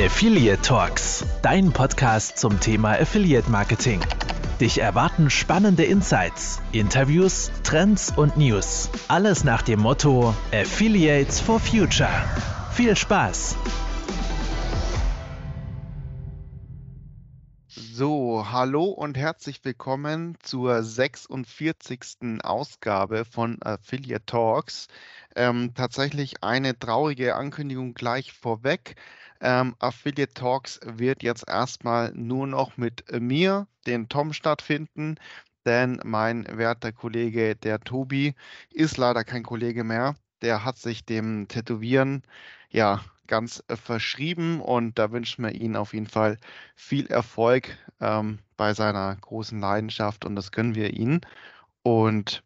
Affiliate Talks, dein Podcast zum Thema Affiliate Marketing. Dich erwarten spannende Insights, Interviews, Trends und News. Alles nach dem Motto Affiliates for Future. Viel Spaß! So, hallo und herzlich willkommen zur 46. Ausgabe von Affiliate Talks. Ähm, tatsächlich eine traurige Ankündigung gleich vorweg. Ähm, Affiliate Talks wird jetzt erstmal nur noch mit mir, den Tom, stattfinden, denn mein werter Kollege, der Tobi, ist leider kein Kollege mehr. Der hat sich dem Tätowieren ja ganz äh, verschrieben und da wünschen wir ihm auf jeden Fall viel Erfolg ähm, bei seiner großen Leidenschaft und das gönnen wir ihm. Und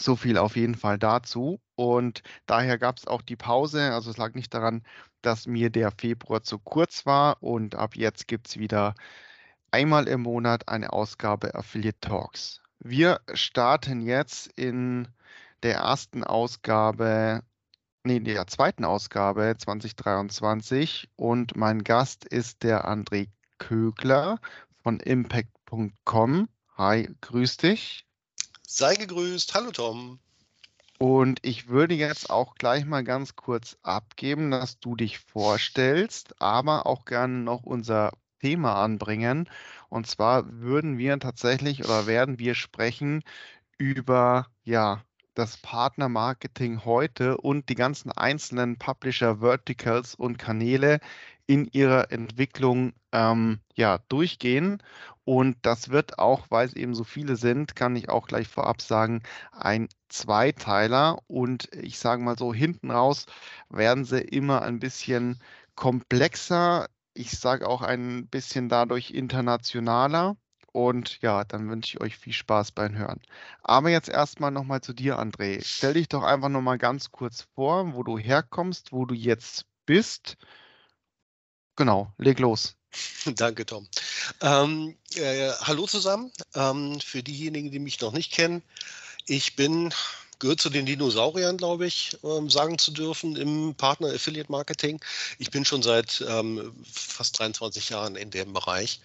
so viel auf jeden Fall dazu. Und daher gab es auch die Pause. Also es lag nicht daran, dass mir der Februar zu kurz war. Und ab jetzt gibt es wieder einmal im Monat eine Ausgabe Affiliate Talks. Wir starten jetzt in der ersten Ausgabe, nee, der zweiten Ausgabe 2023. Und mein Gast ist der André Kögler von impact.com. Hi, grüß dich. Sei gegrüßt. Hallo Tom. Und ich würde jetzt auch gleich mal ganz kurz abgeben, dass du dich vorstellst, aber auch gerne noch unser Thema anbringen. Und zwar würden wir tatsächlich oder werden wir sprechen über ja, das Partnermarketing heute und die ganzen einzelnen Publisher Verticals und Kanäle in ihrer Entwicklung ähm, ja, durchgehen. Und das wird auch, weil es eben so viele sind, kann ich auch gleich vorab sagen, ein Zweiteiler. Und ich sage mal so, hinten raus werden sie immer ein bisschen komplexer. Ich sage auch ein bisschen dadurch internationaler. Und ja, dann wünsche ich euch viel Spaß beim Hören. Aber jetzt erstmal nochmal zu dir, André. Stell dich doch einfach nochmal ganz kurz vor, wo du herkommst, wo du jetzt bist. Genau, leg los. Danke, Tom. Ähm, äh, hallo zusammen. Ähm, für diejenigen, die mich noch nicht kennen, ich bin gehört zu den Dinosauriern, glaube ich, ähm, sagen zu dürfen im Partner Affiliate Marketing. Ich bin schon seit ähm, fast 23 Jahren in dem Bereich.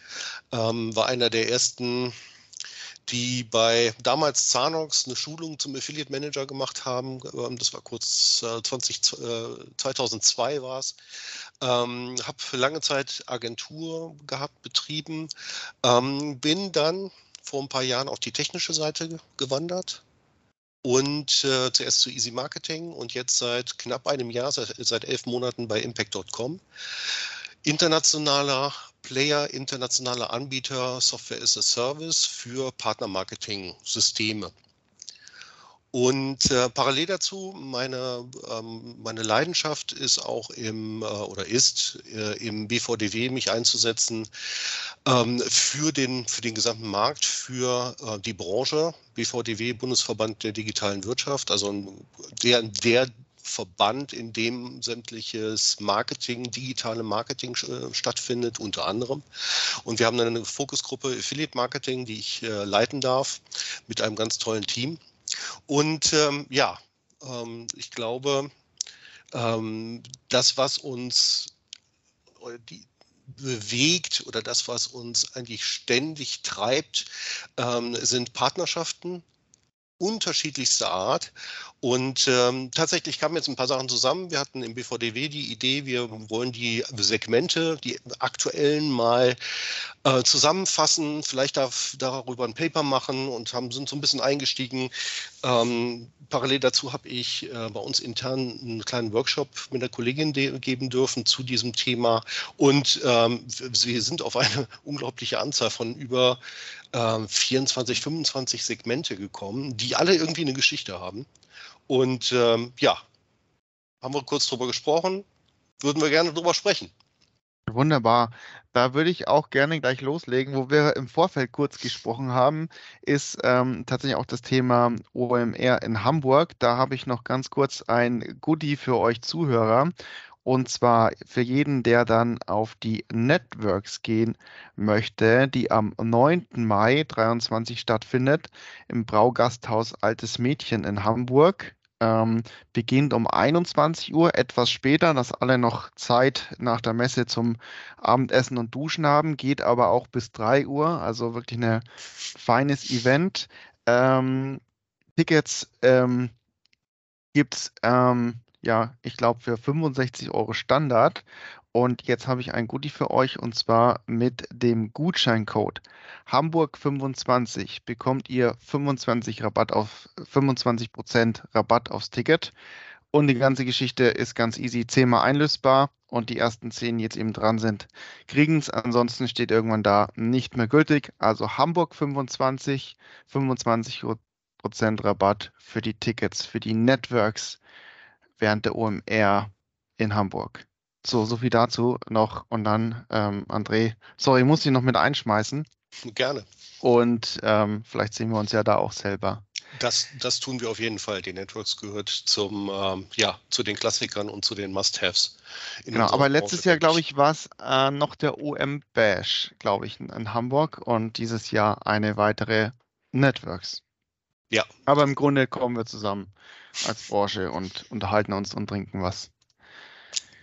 Ähm, war einer der ersten, die bei damals Zanox eine Schulung zum Affiliate Manager gemacht haben. Ähm, das war kurz äh, 20, äh, 2002 war es. Ähm, habe lange Zeit Agentur gehabt, betrieben. Ähm, bin dann vor ein paar Jahren auf die technische Seite gewandert, und äh, zuerst zu Easy Marketing und jetzt seit knapp einem Jahr, seit, seit elf Monaten bei Impact.com. Internationaler Player, internationaler Anbieter Software as a Service für Partnermarketing-Systeme. Und äh, parallel dazu, meine, ähm, meine Leidenschaft ist auch im äh, oder ist äh, im BVDW mich einzusetzen ähm, für, den, für den gesamten Markt, für äh, die Branche, BVDW, Bundesverband der digitalen Wirtschaft, also der, der Verband, in dem sämtliches Marketing, digitale Marketing äh, stattfindet, unter anderem. Und wir haben eine Fokusgruppe Affiliate Marketing, die ich äh, leiten darf, mit einem ganz tollen Team. Und ähm, ja, ähm, ich glaube, ähm, das, was uns die, bewegt oder das, was uns eigentlich ständig treibt, ähm, sind Partnerschaften unterschiedlichster Art. Und ähm, tatsächlich kamen jetzt ein paar Sachen zusammen. Wir hatten im BVDW die Idee, wir wollen die Segmente, die aktuellen mal äh, zusammenfassen, vielleicht darf, darüber ein Paper machen und haben, sind so ein bisschen eingestiegen. Ähm, parallel dazu habe ich äh, bei uns intern einen kleinen Workshop mit einer Kollegin geben dürfen zu diesem Thema. Und ähm, wir sind auf eine unglaubliche Anzahl von über 24, ähm, 25 Segmente gekommen, die alle irgendwie eine Geschichte haben. Und ähm, ja, haben wir kurz drüber gesprochen, würden wir gerne drüber sprechen. Wunderbar. Da würde ich auch gerne gleich loslegen. Wo wir im Vorfeld kurz gesprochen haben, ist ähm, tatsächlich auch das Thema OMR in Hamburg. Da habe ich noch ganz kurz ein Goodie für euch Zuhörer. Und zwar für jeden, der dann auf die Networks gehen möchte, die am 9. Mai 23 stattfindet im Braugasthaus Altes Mädchen in Hamburg. Ähm, beginnt um 21 Uhr, etwas später, dass alle noch Zeit nach der Messe zum Abendessen und Duschen haben, geht aber auch bis 3 Uhr, also wirklich ein feines Event. Ähm, Tickets ähm, gibt es, ähm, ja, ich glaube, für 65 Euro Standard. Und jetzt habe ich ein Goodie für euch und zwar mit dem Gutscheincode Hamburg25 bekommt ihr 25 Rabatt auf 25% Rabatt aufs Ticket. Und die ganze Geschichte ist ganz easy, zehnmal einlösbar und die ersten zehn, jetzt eben dran sind, kriegen es. Ansonsten steht irgendwann da nicht mehr gültig. Also Hamburg 25, 25% Rabatt für die Tickets, für die Networks während der OMR in Hamburg. So, so viel dazu noch. Und dann, ähm, André, sorry, muss ich noch mit einschmeißen. Gerne. Und ähm, vielleicht sehen wir uns ja da auch selber. Das, das tun wir auf jeden Fall. Die Networks gehört zum, ähm, ja, zu den Klassikern und zu den Must-Haves. Genau, aber letztes Jahr, glaube ich, war es äh, noch der OM Bash, glaube ich, in, in, Hamburg und dieses Jahr eine weitere Networks. Ja. Aber im Grunde kommen wir zusammen als Branche und unterhalten uns und trinken was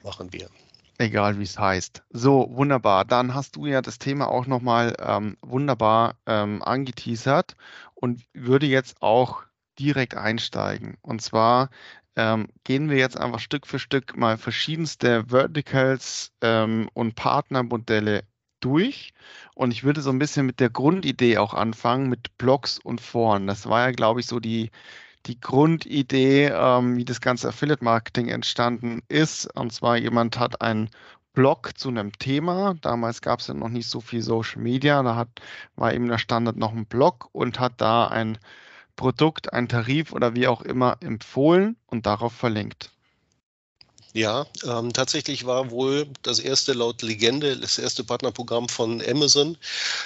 machen wir. Egal wie es heißt. So, wunderbar. Dann hast du ja das Thema auch nochmal ähm, wunderbar ähm, angeteasert und würde jetzt auch direkt einsteigen. Und zwar ähm, gehen wir jetzt einfach Stück für Stück mal verschiedenste Verticals ähm, und Partnermodelle durch. Und ich würde so ein bisschen mit der Grundidee auch anfangen, mit Blogs und Foren. Das war ja, glaube ich, so die, die Grundidee, ähm, wie das ganze Affiliate-Marketing entstanden ist. Und zwar jemand hat einen Blog zu einem Thema. Damals gab es ja noch nicht so viel Social Media. Da hat, war eben der Standard noch ein Blog und hat da ein Produkt, ein Tarif oder wie auch immer empfohlen und darauf verlinkt. Ja, ähm, tatsächlich war wohl das erste laut Legende, das erste Partnerprogramm von Amazon.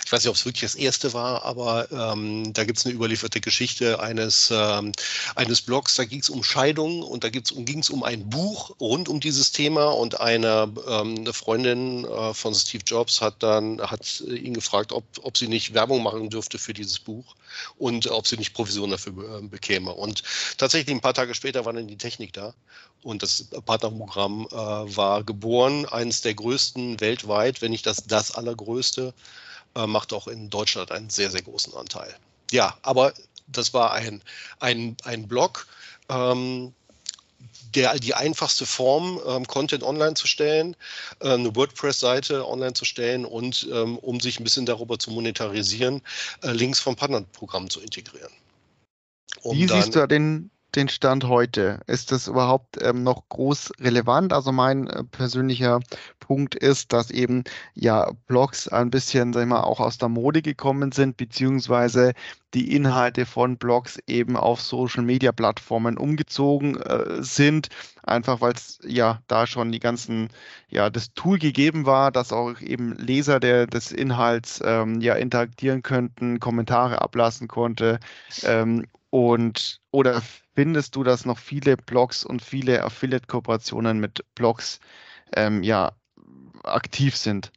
Ich weiß nicht, ob es wirklich das erste war, aber ähm, da gibt es eine überlieferte Geschichte eines, ähm, eines Blogs. Da ging es um Scheidung und da ging es um ein Buch rund um dieses Thema und eine, ähm, eine Freundin äh, von Steve Jobs hat dann hat ihn gefragt, ob, ob sie nicht Werbung machen dürfte für dieses Buch und ob sie nicht Provision dafür äh, bekäme. Und tatsächlich ein paar Tage später war dann die Technik da und das Partnerprogramm äh, war geboren, eines der größten weltweit, wenn nicht das, das allergrößte, äh, macht auch in Deutschland einen sehr, sehr großen Anteil. Ja, aber das war ein, ein, ein Blog, ähm, der, die einfachste Form, ähm, Content online zu stellen, äh, eine WordPress-Seite online zu stellen und ähm, um sich ein bisschen darüber zu monetarisieren, äh, Links vom Partnerprogramm zu integrieren. Um Wie siehst du den, den Stand heute? Ist das überhaupt ähm, noch groß relevant? Also mein äh, persönlicher Punkt ist, dass eben ja Blogs ein bisschen, sag ich mal, auch aus der Mode gekommen sind, beziehungsweise die Inhalte von Blogs eben auf Social Media Plattformen umgezogen äh, sind, einfach weil es ja da schon die ganzen, ja, das Tool gegeben war, dass auch eben Leser der, des Inhalts ähm, ja interagieren könnten, Kommentare ablassen konnte ähm, und oder findest du, dass noch viele Blogs und viele Affiliate-Kooperationen mit Blogs ähm, ja, aktiv sind?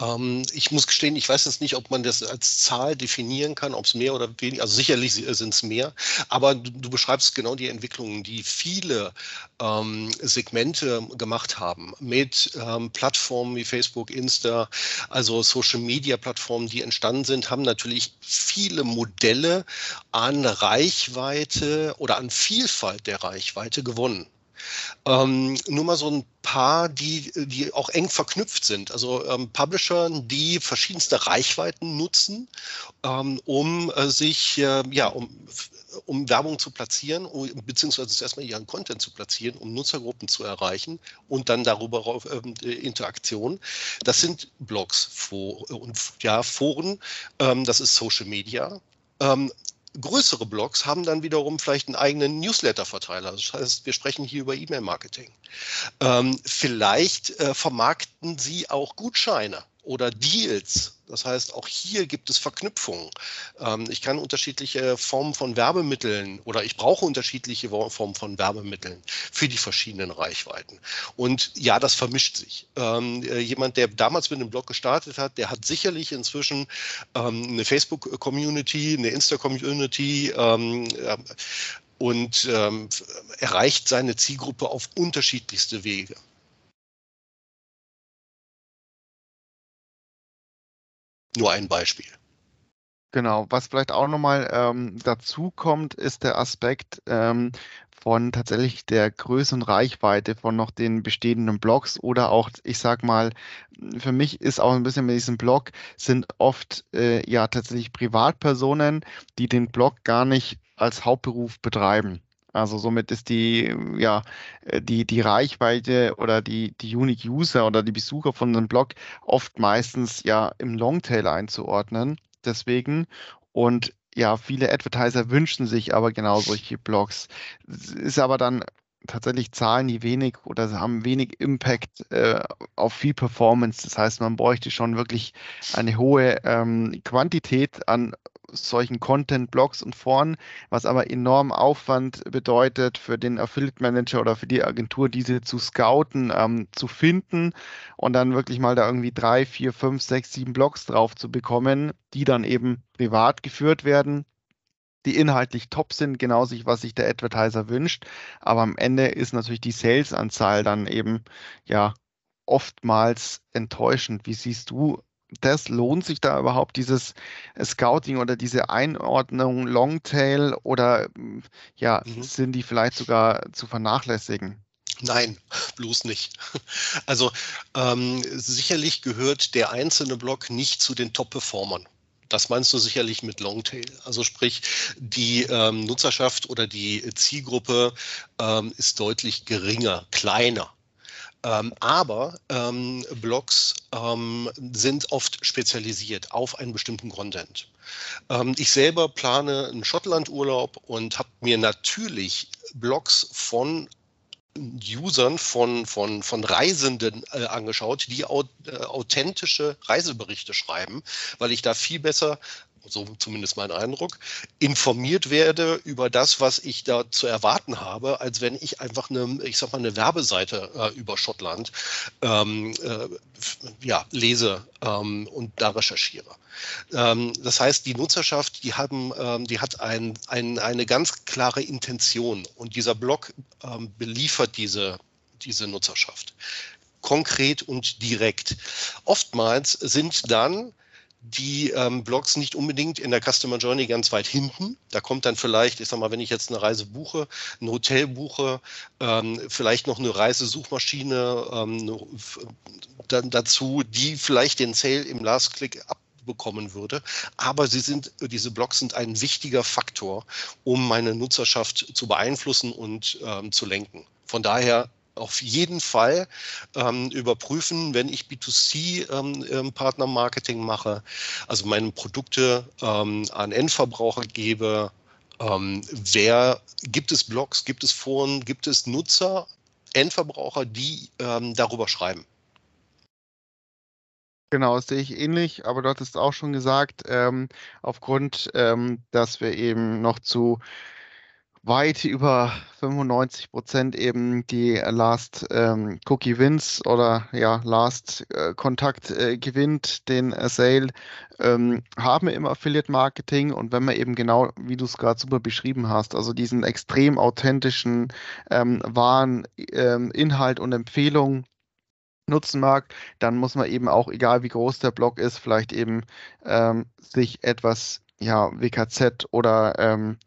Ähm, ich muss gestehen, ich weiß jetzt nicht, ob man das als Zahl definieren kann, ob es mehr oder weniger, also sicherlich sind es mehr, aber du, du, beschreibst genau die Entwicklungen, die viele ähm, Segmente gemacht haben mit ähm, Plattformen wie Facebook, Insta, also Social Media Plattformen, die entstanden sind, haben natürlich viele Modelle an Reichweite oder an Vielfalt der Reichweite gewonnen. Ähm, nur mal so ein paar, die, die auch eng verknüpft sind. Also ähm, Publisher, die verschiedenste Reichweiten nutzen, ähm, um äh, sich, äh, ja, um, um Werbung zu platzieren, beziehungsweise erstmal ihren Content zu platzieren, um Nutzergruppen zu erreichen und dann darüber ähm, Interaktion. Das sind Blogs und ja, Foren, ähm, das ist Social Media. Größere Blogs haben dann wiederum vielleicht einen eigenen Newsletter-Verteiler. Das heißt, wir sprechen hier über E-Mail-Marketing. Ähm, vielleicht äh, vermarkten sie auch Gutscheine oder Deals. Das heißt, auch hier gibt es Verknüpfungen. Ähm, ich kann unterschiedliche Formen von Werbemitteln oder ich brauche unterschiedliche Formen von Werbemitteln für die verschiedenen Reichweiten. Und ja, das vermischt sich. Ähm, äh, jemand, der damals mit einem Blog gestartet hat, der hat sicherlich inzwischen ähm, eine Facebook-Community, eine Insta-Community, und erreicht seine Zielgruppe auf unterschiedlichste Wege. Nur ein Beispiel. Genau, was vielleicht auch nochmal ähm, dazu kommt, ist der Aspekt ähm, von tatsächlich der Größe und Reichweite von noch den bestehenden Blogs oder auch, ich sag mal, für mich ist auch ein bisschen mit diesem Blog sind oft äh, ja tatsächlich Privatpersonen, die den Blog gar nicht als Hauptberuf betreiben. Also somit ist die, ja, äh, die, die Reichweite oder die, die Unique User oder die Besucher von einem Blog oft meistens ja im Longtail einzuordnen. Deswegen und ja, viele Advertiser wünschen sich aber genau solche Blogs. Ist aber dann tatsächlich zahlen die wenig oder haben wenig Impact äh, auf viel Performance. Das heißt, man bräuchte schon wirklich eine hohe ähm, Quantität an solchen Content-Blogs und Foren, was aber enorm Aufwand bedeutet für den Affiliate Manager oder für die Agentur, diese zu scouten, ähm, zu finden und dann wirklich mal da irgendwie drei, vier, fünf, sechs, sieben Blogs drauf zu bekommen, die dann eben privat geführt werden die inhaltlich top sind, genau sich, was sich der Advertiser wünscht. Aber am Ende ist natürlich die Sales-Anzahl dann eben ja oftmals enttäuschend. Wie siehst du das? Lohnt sich da überhaupt dieses Scouting oder diese Einordnung Longtail oder ja, mhm. sind die vielleicht sogar zu vernachlässigen? Nein, bloß nicht. Also ähm, sicherlich gehört der einzelne Block nicht zu den Top-Performern. Das meinst du sicherlich mit Longtail. Also sprich, die ähm, Nutzerschaft oder die Zielgruppe ähm, ist deutlich geringer, kleiner. Ähm, aber ähm, Blogs ähm, sind oft spezialisiert auf einen bestimmten Content. Ähm, ich selber plane einen Schottlandurlaub und habe mir natürlich Blogs von Usern von, von, von Reisenden äh, angeschaut, die au, äh, authentische Reiseberichte schreiben, weil ich da viel besser so zumindest mein Eindruck, informiert werde über das, was ich da zu erwarten habe, als wenn ich einfach eine, ich sag mal, eine Werbeseite äh, über Schottland ähm, äh, ja, lese ähm, und da recherchiere. Ähm, das heißt, die Nutzerschaft, die haben, ähm, die hat ein, ein, eine ganz klare Intention und dieser Blog ähm, beliefert diese, diese Nutzerschaft konkret und direkt. Oftmals sind dann die ähm, Blogs nicht unbedingt in der Customer Journey ganz weit hinten. Da kommt dann vielleicht, ich sag mal, wenn ich jetzt eine Reise buche, ein Hotel buche, ähm, vielleicht noch eine Reisesuchmaschine ähm, dann dazu, die vielleicht den Sale im Last Click abbekommen würde. Aber sie sind, diese Blogs sind ein wichtiger Faktor, um meine Nutzerschaft zu beeinflussen und ähm, zu lenken. Von daher auf jeden Fall ähm, überprüfen, wenn ich B2C-Partnermarketing ähm, ähm mache, also meine Produkte ähm, an Endverbraucher gebe. Ähm, wer gibt es Blogs, gibt es Foren, gibt es Nutzer, Endverbraucher, die ähm, darüber schreiben? Genau, das sehe ich ähnlich, aber du hattest auch schon gesagt, aufgrund, dass wir eben noch zu weit über 95 Prozent eben die Last ähm, Cookie Wins oder ja Last äh, Kontakt äh, gewinnt den äh, Sale. Ähm, haben im Affiliate Marketing und wenn man eben genau, wie du es gerade super beschrieben hast, also diesen extrem authentischen ähm, wahren ähm, Inhalt und Empfehlung nutzen mag, dann muss man eben auch, egal wie groß der Blog ist, vielleicht eben ähm, sich etwas ja, WKZ oder ähm,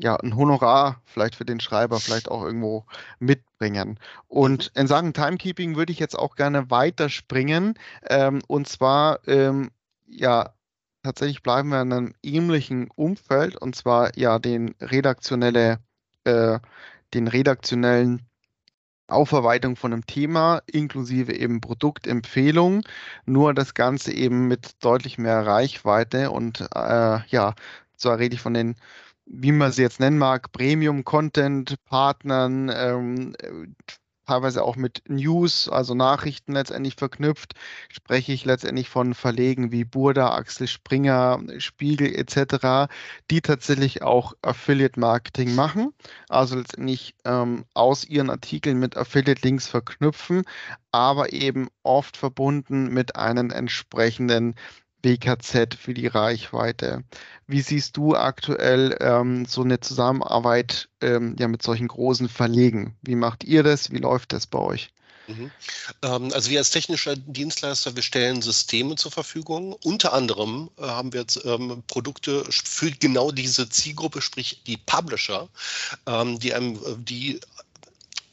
ja, ein Honorar vielleicht für den Schreiber vielleicht auch irgendwo mitbringen. Und mhm. in Sachen Timekeeping würde ich jetzt auch gerne weiterspringen. Ähm, und zwar, ähm, ja, tatsächlich bleiben wir in einem ähnlichen Umfeld und zwar ja den redaktionelle, äh, den redaktionellen Aufarbeitung von einem Thema inklusive eben Produktempfehlung, nur das Ganze eben mit deutlich mehr Reichweite und äh, ja, zwar rede ich von den wie man sie jetzt nennen mag, Premium-Content-Partnern, ähm, teilweise auch mit News, also Nachrichten letztendlich verknüpft, spreche ich letztendlich von Verlegen wie Burda, Axel Springer, Spiegel etc., die tatsächlich auch Affiliate-Marketing machen, also letztendlich ähm, aus ihren Artikeln mit Affiliate-Links verknüpfen, aber eben oft verbunden mit einem entsprechenden WKZ für die Reichweite. Wie siehst du aktuell ähm, so eine Zusammenarbeit ähm, ja, mit solchen großen Verlegen? Wie macht ihr das? Wie läuft das bei euch? Mhm. Ähm, also wir als technischer Dienstleister, wir stellen Systeme zur Verfügung. Unter anderem äh, haben wir jetzt ähm, Produkte für genau diese Zielgruppe, sprich die Publisher, ähm, die einem, äh, die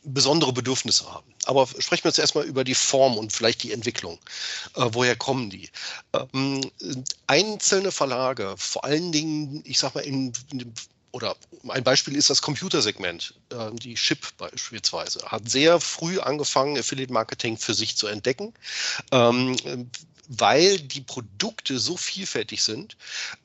besondere Bedürfnisse haben. Aber sprechen wir jetzt erstmal über die Form und vielleicht die Entwicklung. Äh, woher kommen die? Ähm, einzelne Verlage, vor allen Dingen, ich sag mal, in, in oder ein Beispiel ist das Computersegment. Äh, die Chip beispielsweise hat sehr früh angefangen, Affiliate Marketing für sich zu entdecken. Ähm, weil die Produkte so vielfältig sind,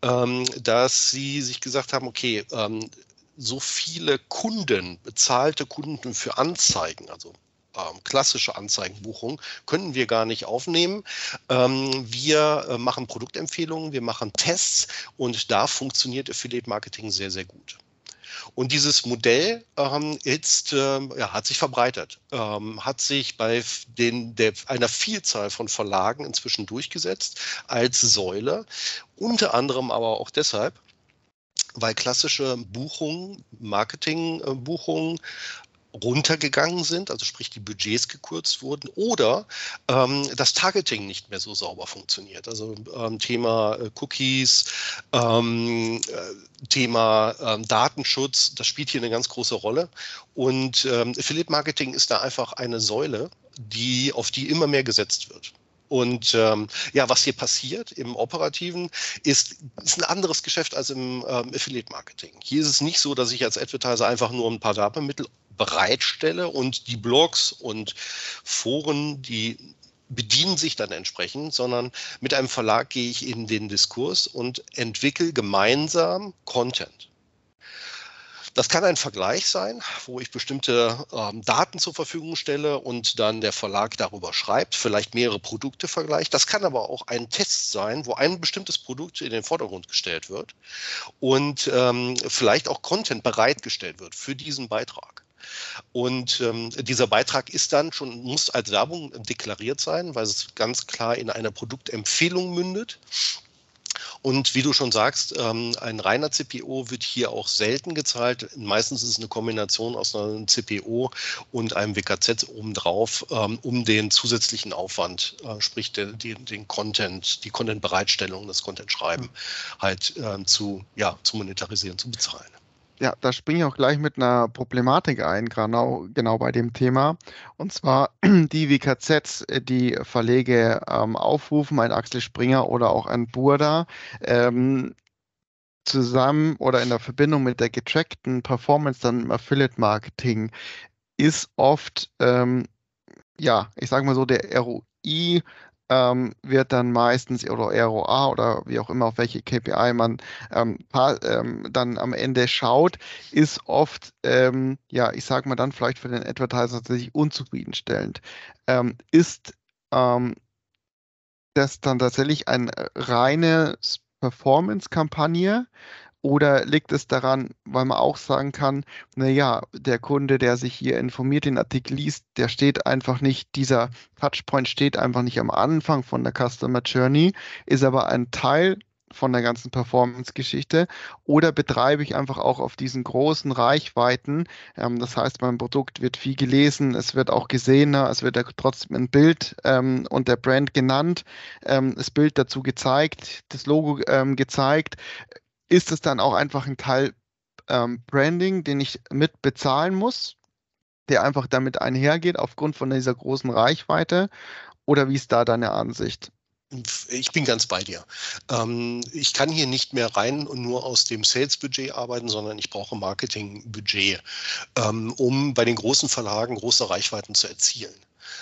ähm, dass sie sich gesagt haben, okay, ähm, so viele Kunden, bezahlte Kunden für Anzeigen, also ähm, klassische Anzeigenbuchung können wir gar nicht aufnehmen. Ähm, wir äh, machen Produktempfehlungen, wir machen Tests und da funktioniert Affiliate Marketing sehr, sehr gut. Und dieses Modell ähm, jetzt, ähm, ja, hat sich verbreitet, ähm, hat sich bei den, der, einer Vielzahl von Verlagen inzwischen durchgesetzt als Säule, unter anderem aber auch deshalb, weil klassische Buchungen, Marketingbuchungen runtergegangen sind, also sprich die Budgets gekürzt wurden oder ähm, das Targeting nicht mehr so sauber funktioniert. Also ähm, Thema äh, Cookies, ähm, äh, Thema ähm, Datenschutz, das spielt hier eine ganz große Rolle. Und ähm, Affiliate Marketing ist da einfach eine Säule, die, auf die immer mehr gesetzt wird. Und ähm, ja, was hier passiert im Operativen, ist, ist ein anderes Geschäft als im ähm, Affiliate-Marketing. Hier ist es nicht so, dass ich als Advertiser einfach nur ein paar Werbemittel bereitstelle und die Blogs und Foren, die bedienen sich dann entsprechend, sondern mit einem Verlag gehe ich in den Diskurs und entwickle gemeinsam Content. Das kann ein Vergleich sein, wo ich bestimmte ähm, Daten zur Verfügung stelle und dann der Verlag darüber schreibt, vielleicht mehrere Produkte vergleicht. Das kann aber auch ein Test sein, wo ein bestimmtes Produkt in den Vordergrund gestellt wird und ähm, vielleicht auch Content bereitgestellt wird für diesen Beitrag. Und ähm, dieser Beitrag ist dann schon, muss als Werbung deklariert sein, weil es ganz klar in eine Produktempfehlung mündet. Und wie du schon sagst, ähm, ein reiner CPO wird hier auch selten gezahlt. Meistens ist es eine Kombination aus einem CPO und einem WKZ obendrauf, ähm, um den zusätzlichen Aufwand, äh, sprich den, Content, die Content-Bereitstellung, das Content-Schreiben halt ähm, zu, ja, zu monetarisieren, zu bezahlen. Ja, da springe ich auch gleich mit einer Problematik ein, genau, genau bei dem Thema. Und zwar die WKZs, äh, die Verlege ähm, aufrufen, ein Axel Springer oder auch ein Burda, ähm, zusammen oder in der Verbindung mit der getrackten Performance dann im Affiliate Marketing ist oft, ähm, ja, ich sage mal so, der ROI ähm, wird dann meistens oder ROA oder wie auch immer, auf welche KPI man ähm, ähm, dann am Ende schaut, ist oft, ähm, ja, ich sage mal dann vielleicht für den Advertiser tatsächlich unzufriedenstellend. Ähm, ist das dann tatsächlich eine reine Performance-Kampagne, oder liegt es daran, weil man auch sagen kann, naja, der Kunde, der sich hier informiert, den Artikel liest, der steht einfach nicht, dieser Touchpoint steht einfach nicht am Anfang von der Customer Journey, ist aber ein Teil von der ganzen Performance-Geschichte oder betreibe ich einfach auch auf diesen großen Reichweiten. Ähm, das heißt, mein Produkt wird viel gelesen, es wird auch gesehener, es wird ja trotzdem ein Bild ähm, und der Brand genannt, ähm, das Bild dazu gezeigt, das Logo ähm, gezeigt ist es dann auch einfach ein Teil ähm, Branding, den ich mit bezahlen muss, der einfach damit einhergeht aufgrund von dieser großen Reichweite? Oder wie ist da deine Ansicht? Ich bin ganz bei dir. Ähm, ich kann hier nicht mehr rein und nur aus dem Sales-Budget arbeiten, sondern ich brauche Marketing-Budget, ähm, um bei den großen Verlagen große Reichweiten zu erzielen.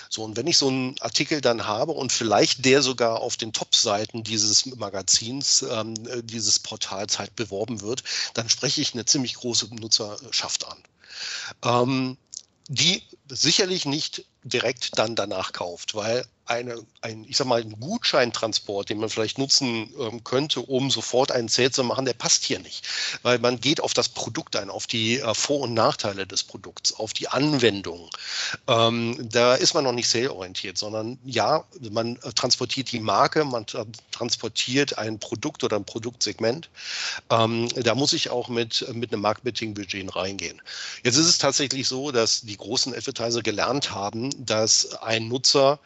So, und wenn ich so einen Artikel dann habe und vielleicht der sogar auf den Top-Seiten dieses Magazins, ähm, äh, dieses Portals halt beworben wird, dann spreche ich eine ziemlich große Nutzerschaft an. Ähm, die sicherlich nicht direkt dann danach kauft, weil eine, ein, ich sag mal, ein Gutscheintransport, den man vielleicht nutzen ähm, könnte, um sofort einen Sale zu machen, der passt hier nicht. Weil man geht auf das Produkt ein, auf die äh, Vor- und Nachteile des Produkts, auf die Anwendung. Ähm, da ist man noch nicht sale-orientiert, sondern ja, man äh, transportiert die Marke, man tra transportiert ein Produkt oder ein Produktsegment. Ähm, da muss ich auch mit, mit einem Marketingbudget reingehen. Jetzt ist es tatsächlich so, dass die großen Advertiser gelernt haben, dass ein Nutzer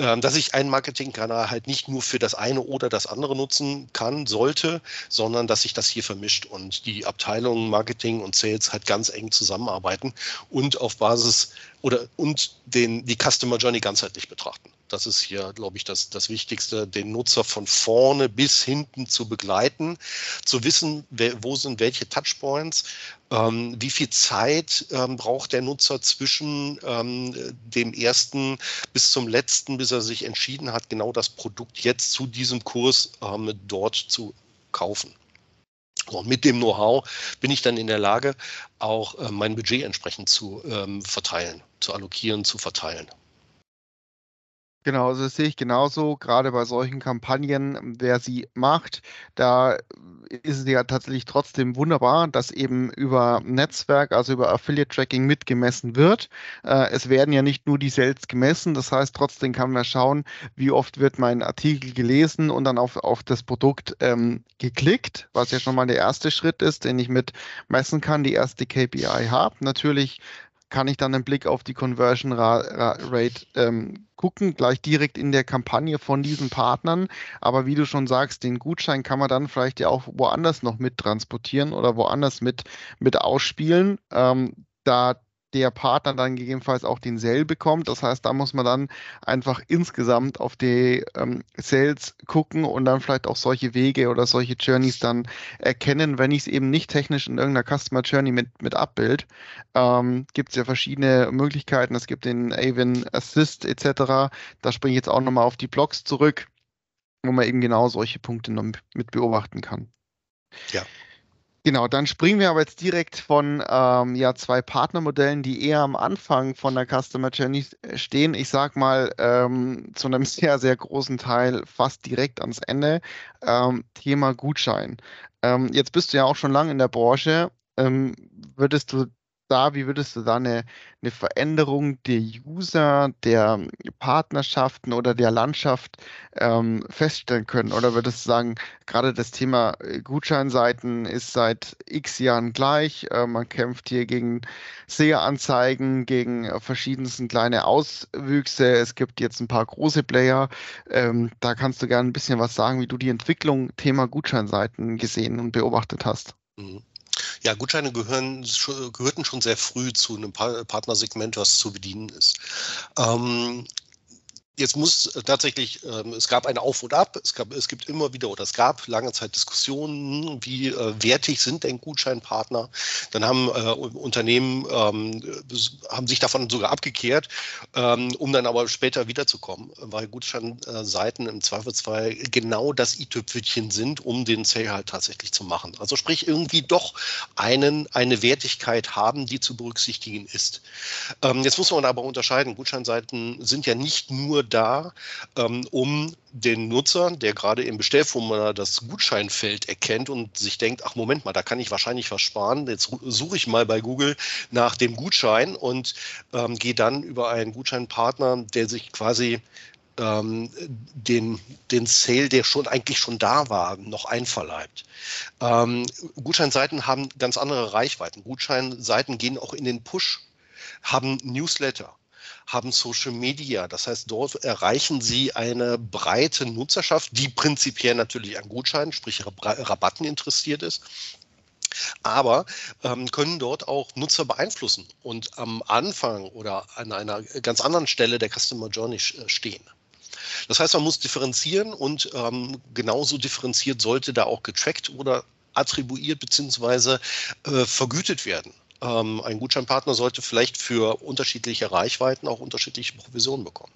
ähm, dass ich einen Marketingkanal halt nicht nur für das eine oder das andere nutzen kann, sollte, sondern dass sich das hier vermischt und die Abteilungen Marketing und Sales halt ganz eng zusammenarbeiten und auf Basis oder und den, die Customer Journey ganzheitlich betrachten. Das ist hier, glaube ich, das, das Wichtigste, den Nutzer von vorne bis hinten zu begleiten, zu wissen, wer, wo sind welche Touchpoints, ähm, wie viel Zeit ähm, braucht der Nutzer zwischen ähm, dem ersten bis zum letzten, bis er sich entschieden hat, genau das Produkt jetzt zu diesem Kurs ähm, dort zu kaufen. Und mit dem Know-how bin ich dann in der Lage, auch äh, mein Budget entsprechend zu ähm, verteilen, zu allokieren, zu verteilen. Genau, also das sehe ich genauso, gerade bei solchen Kampagnen, wer sie macht, da ist es ja tatsächlich trotzdem wunderbar, dass eben über Netzwerk, also über Affiliate-Tracking mitgemessen wird. Äh, es werden ja nicht nur die Sales gemessen, das heißt, trotzdem kann man schauen, wie oft wird mein Artikel gelesen und dann auf, auf das Produkt ähm, geklickt, was ja schon mal der erste Schritt ist, den ich mit messen kann, die erste KPI habe. Natürlich kann ich dann einen Blick auf die Conversion Rate ähm, gucken, gleich direkt in der Kampagne von diesen Partnern. Aber wie du schon sagst, den Gutschein kann man dann vielleicht ja auch woanders noch mit transportieren oder woanders mit, mit ausspielen. Ähm, da der Partner dann gegebenenfalls auch den Sale bekommt. Das heißt, da muss man dann einfach insgesamt auf die ähm, Sales gucken und dann vielleicht auch solche Wege oder solche Journeys dann erkennen, wenn ich es eben nicht technisch in irgendeiner Customer Journey mit, mit abbild. Ähm, gibt es ja verschiedene Möglichkeiten. Es gibt den Avon Assist etc. Da springe ich jetzt auch nochmal auf die Blogs zurück, wo man eben genau solche Punkte noch mit beobachten kann. Ja. Genau, dann springen wir aber jetzt direkt von ähm, ja, zwei Partnermodellen, die eher am Anfang von der Customer Journey stehen. Ich sag mal ähm, zu einem sehr, sehr großen Teil fast direkt ans Ende. Ähm, Thema Gutschein. Ähm, jetzt bist du ja auch schon lange in der Branche. Ähm, würdest du da, wie würdest du da eine, eine Veränderung der User, der Partnerschaften oder der Landschaft ähm, feststellen können? Oder würdest du sagen, gerade das Thema äh, Gutscheinseiten ist seit x Jahren gleich. Äh, man kämpft hier gegen SEA-Anzeigen, gegen äh, verschiedensten kleine Auswüchse. Es gibt jetzt ein paar große Player. Ähm, da kannst du gerne ein bisschen was sagen, wie du die Entwicklung Thema Gutscheinseiten gesehen und beobachtet hast. Mhm. Ja, Gutscheine gehören, gehörten schon sehr früh zu einem Partnersegment, was zu bedienen ist. Ähm, Jetzt muss tatsächlich, ähm, es gab ein Auf und Ab, es, gab, es gibt immer wieder oder es gab lange Zeit Diskussionen, wie äh, wertig sind denn Gutscheinpartner. Dann haben äh, Unternehmen ähm, haben sich davon sogar abgekehrt, ähm, um dann aber später wiederzukommen, weil Gutscheinseiten im Zweifelsfall genau das i-Tüpfelchen sind, um den Sale halt tatsächlich zu machen. Also sprich irgendwie doch einen, eine Wertigkeit haben, die zu berücksichtigen ist. Ähm, jetzt muss man aber unterscheiden, Gutscheinseiten sind ja nicht nur da, ähm, um den Nutzer, der gerade im Bestellformular das Gutscheinfeld erkennt und sich denkt, ach Moment mal, da kann ich wahrscheinlich was sparen. Jetzt suche ich mal bei Google nach dem Gutschein und ähm, gehe dann über einen Gutscheinpartner, der sich quasi ähm, den, den Sale, der schon eigentlich schon da war, noch einverleibt. Ähm, Gutscheinseiten haben ganz andere Reichweiten. Gutscheinseiten gehen auch in den Push, haben Newsletter haben Social Media. Das heißt, dort erreichen sie eine breite Nutzerschaft, die prinzipiell natürlich an Gutscheinen, sprich Rabatten interessiert ist aber ähm, können dort auch Nutzer beeinflussen und am Anfang oder an einer ganz anderen Stelle der Customer Journey äh, stehen. Das heißt, man muss differenzieren und ähm, genauso differenziert sollte da auch getrackt oder attribuiert bzw. Äh, vergütet werden. Ähm, ein Gutscheinpartner sollte vielleicht für unterschiedliche Reichweiten auch unterschiedliche Provisionen bekommen.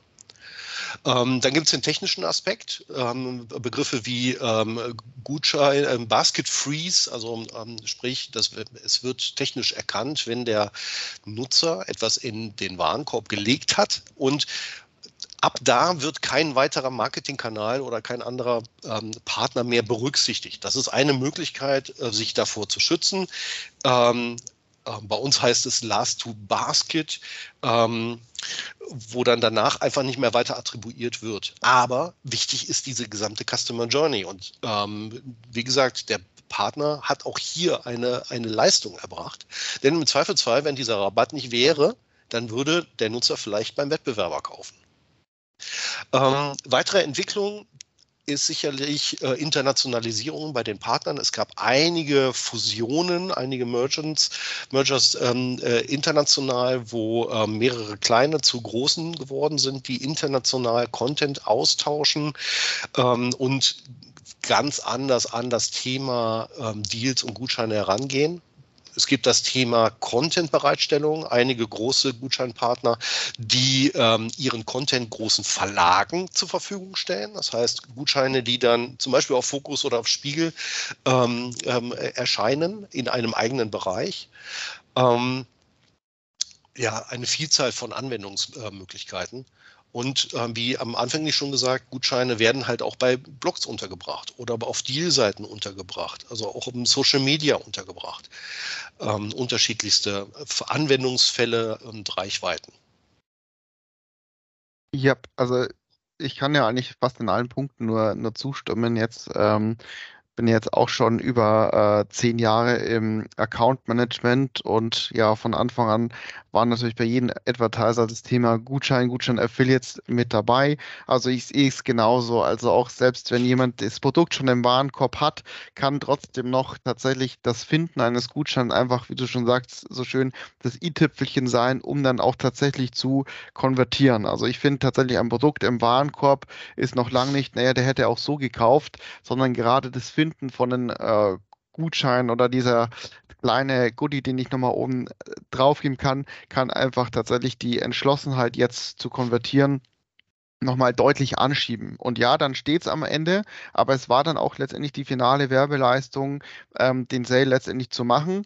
Ähm, dann gibt es den technischen Aspekt, ähm, Begriffe wie ähm, Gutschein, ähm, Basket Freeze, also ähm, sprich, das, es wird technisch erkannt, wenn der Nutzer etwas in den Warenkorb gelegt hat und ab da wird kein weiterer Marketingkanal oder kein anderer ähm, Partner mehr berücksichtigt. Das ist eine Möglichkeit, äh, sich davor zu schützen. Ähm, äh, bei uns heißt es Last to Basket, ähm, wo dann danach einfach nicht mehr weiter attribuiert wird. Aber wichtig ist diese gesamte Customer Journey. Und ähm, wie gesagt, der Partner hat auch hier eine, eine Leistung erbracht. Denn im Zweifelsfall, wenn dieser Rabatt nicht wäre, dann würde der Nutzer vielleicht beim Wettbewerber kaufen. Ähm, weitere Entwicklung ist sicherlich äh, Internationalisierung bei den Partnern. Es gab einige Fusionen, einige Merchants, Mergers ähm, äh, international, wo äh, mehrere kleine zu großen geworden sind, die international Content austauschen ähm, und ganz anders an das Thema ähm, Deals und Gutscheine herangehen. Es gibt das Thema Content-Bereitstellung. Einige große Gutscheinpartner, die ähm, ihren Content großen Verlagen zur Verfügung stellen. Das heißt, Gutscheine, die dann zum Beispiel auf Fokus oder auf Spiegel ähm, ähm, erscheinen in einem eigenen Bereich. Ähm, ja, eine Vielzahl von Anwendungsmöglichkeiten. Und äh, wie am Anfang nicht schon gesagt, Gutscheine werden halt auch bei Blogs untergebracht oder auf Deal-Seiten untergebracht, also auch im Social Media untergebracht. Ähm, unterschiedlichste Anwendungsfälle und Reichweiten. Ja, also ich kann ja eigentlich fast in allen Punkten nur, nur zustimmen. Jetzt ähm, bin jetzt auch schon über äh, zehn Jahre im Account Management und ja, von Anfang an war natürlich bei jedem Advertiser das Thema Gutschein, Gutschein Affiliates mit dabei. Also ich sehe es genauso. Also auch selbst wenn jemand das Produkt schon im Warenkorb hat, kann trotzdem noch tatsächlich das Finden eines Gutscheins einfach, wie du schon sagst, so schön das i-Tüpfelchen sein, um dann auch tatsächlich zu konvertieren. Also ich finde tatsächlich ein Produkt im Warenkorb ist noch lange nicht, naja, der hätte auch so gekauft, sondern gerade das Finden von einem äh, Gutschein oder dieser kleine Goodie, den ich nochmal oben äh, draufgeben kann, kann einfach tatsächlich die Entschlossenheit jetzt zu konvertieren nochmal deutlich anschieben. Und ja, dann steht es am Ende, aber es war dann auch letztendlich die finale Werbeleistung, ähm, den Sale letztendlich zu machen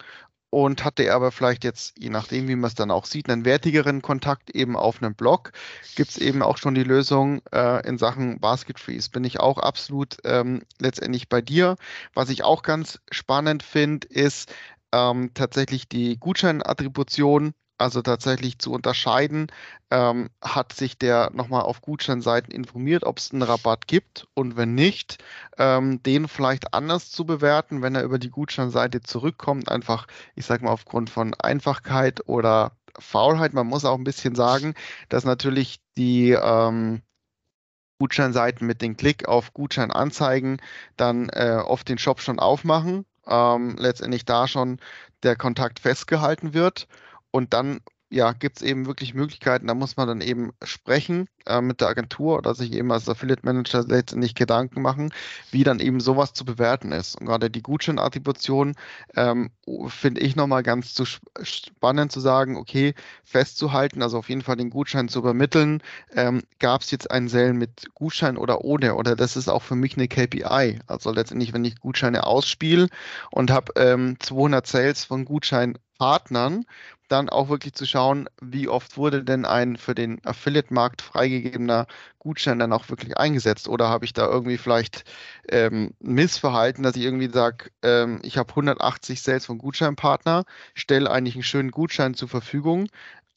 und hatte aber vielleicht jetzt, je nachdem, wie man es dann auch sieht, einen wertigeren Kontakt eben auf einem Blog, gibt es eben auch schon die Lösung äh, in Sachen Basket Freeze. Bin ich auch absolut ähm, letztendlich bei dir. Was ich auch ganz spannend finde, ist ähm, tatsächlich die Gutscheinattribution also tatsächlich zu unterscheiden, ähm, hat sich der nochmal auf Gutscheinseiten informiert, ob es einen Rabatt gibt und wenn nicht, ähm, den vielleicht anders zu bewerten, wenn er über die Gutscheinseite zurückkommt, einfach, ich sag mal, aufgrund von Einfachkeit oder Faulheit. Man muss auch ein bisschen sagen, dass natürlich die ähm, Gutscheinseiten mit dem Klick auf Gutscheinanzeigen dann äh, oft den Shop schon aufmachen, ähm, letztendlich da schon der Kontakt festgehalten wird und dann ja, gibt es eben wirklich Möglichkeiten, da muss man dann eben sprechen äh, mit der Agentur oder sich eben als Affiliate Manager letztendlich Gedanken machen, wie dann eben sowas zu bewerten ist. Und gerade die Gutscheinattribution ähm, finde ich nochmal ganz zu spannend zu sagen, okay, festzuhalten, also auf jeden Fall den Gutschein zu übermitteln. Ähm, Gab es jetzt einen Sale mit Gutschein oder ohne? Oder das ist auch für mich eine KPI. Also letztendlich, wenn ich Gutscheine ausspiele und habe ähm, 200 Sales von Gutscheinpartnern, dann auch wirklich zu schauen, wie oft wurde denn ein für den Affiliate-Markt freigegebener Gutschein dann auch wirklich eingesetzt? Oder habe ich da irgendwie vielleicht ähm, Missverhalten, dass ich irgendwie sage, ähm, ich habe 180 Sales von Gutscheinpartner, stelle eigentlich einen schönen Gutschein zur Verfügung,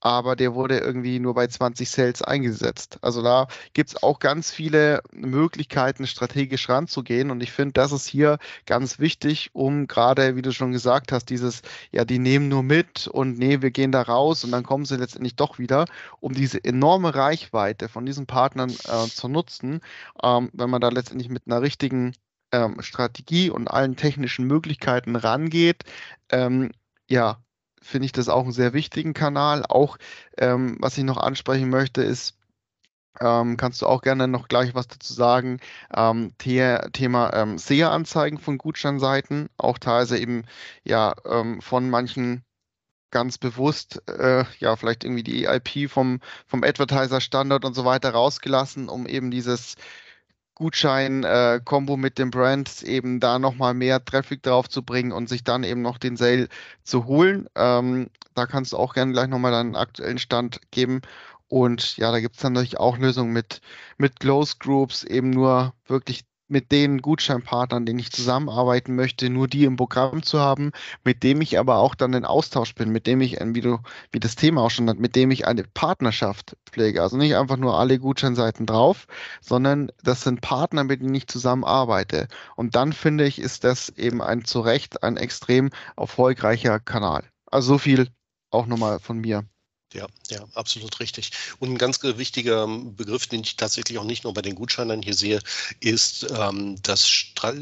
aber der wurde irgendwie nur bei 20 Sales eingesetzt. Also da gibt es auch ganz viele Möglichkeiten, strategisch ranzugehen. Und ich finde, das ist hier ganz wichtig, um gerade, wie du schon gesagt hast, dieses, ja, die nehmen nur mit und nee, wir gehen da raus und dann kommen sie letztendlich doch wieder, um diese enorme Reichweite von diesen Partnern äh, zu nutzen, ähm, wenn man da letztendlich mit einer richtigen ähm, Strategie und allen technischen Möglichkeiten rangeht, ähm, ja, finde ich das auch einen sehr wichtigen Kanal. Auch ähm, was ich noch ansprechen möchte, ist, ähm, kannst du auch gerne noch gleich was dazu sagen. Ähm, The Thema ähm, SEA-Anzeigen von Gutscheinseiten, auch teilweise eben ja ähm, von manchen ganz bewusst äh, ja vielleicht irgendwie die IP vom, vom Advertiser-Standard und so weiter rausgelassen, um eben dieses Gutschein-Kombo äh, mit dem Brand eben da nochmal mehr Traffic drauf zu bringen und sich dann eben noch den Sale zu holen. Ähm, da kannst du auch gerne gleich nochmal deinen aktuellen Stand geben. Und ja, da gibt es dann natürlich auch Lösungen mit, mit Close Groups, eben nur wirklich mit den Gutscheinpartnern, denen ich zusammenarbeiten möchte, nur die im Programm zu haben, mit dem ich aber auch dann in Austausch bin, mit dem ich, wie du, wie das Thema auch schon hat, mit dem ich eine Partnerschaft pflege. Also nicht einfach nur alle Gutscheinseiten drauf, sondern das sind Partner, mit denen ich zusammenarbeite. Und dann finde ich, ist das eben ein zu Recht ein extrem erfolgreicher Kanal. Also so viel auch nochmal von mir. Ja, ja, absolut richtig. Und ein ganz wichtiger Begriff, den ich tatsächlich auch nicht nur bei den Gutscheinern hier sehe, ist ähm, das,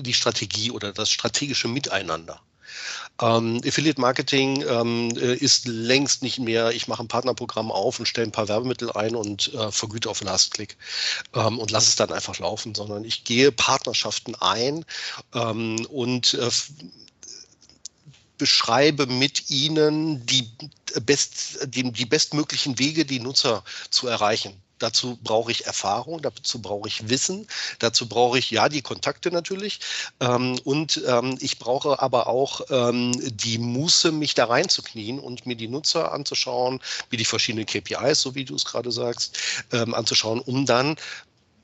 die Strategie oder das strategische Miteinander. Ähm, Affiliate Marketing ähm, äh, ist längst nicht mehr, ich mache ein Partnerprogramm auf und stelle ein paar Werbemittel ein und äh, vergüte auf Last Click ähm, und lasse es dann einfach laufen, sondern ich gehe Partnerschaften ein ähm, und äh, beschreibe mit ihnen die, best, die, die bestmöglichen Wege, die Nutzer zu erreichen. Dazu brauche ich Erfahrung, dazu brauche ich Wissen, dazu brauche ich ja die Kontakte natürlich ähm, und ähm, ich brauche aber auch ähm, die Muße, mich da reinzuknien und mir die Nutzer anzuschauen, wie die verschiedenen KPIs, so wie du es gerade sagst, ähm, anzuschauen, um dann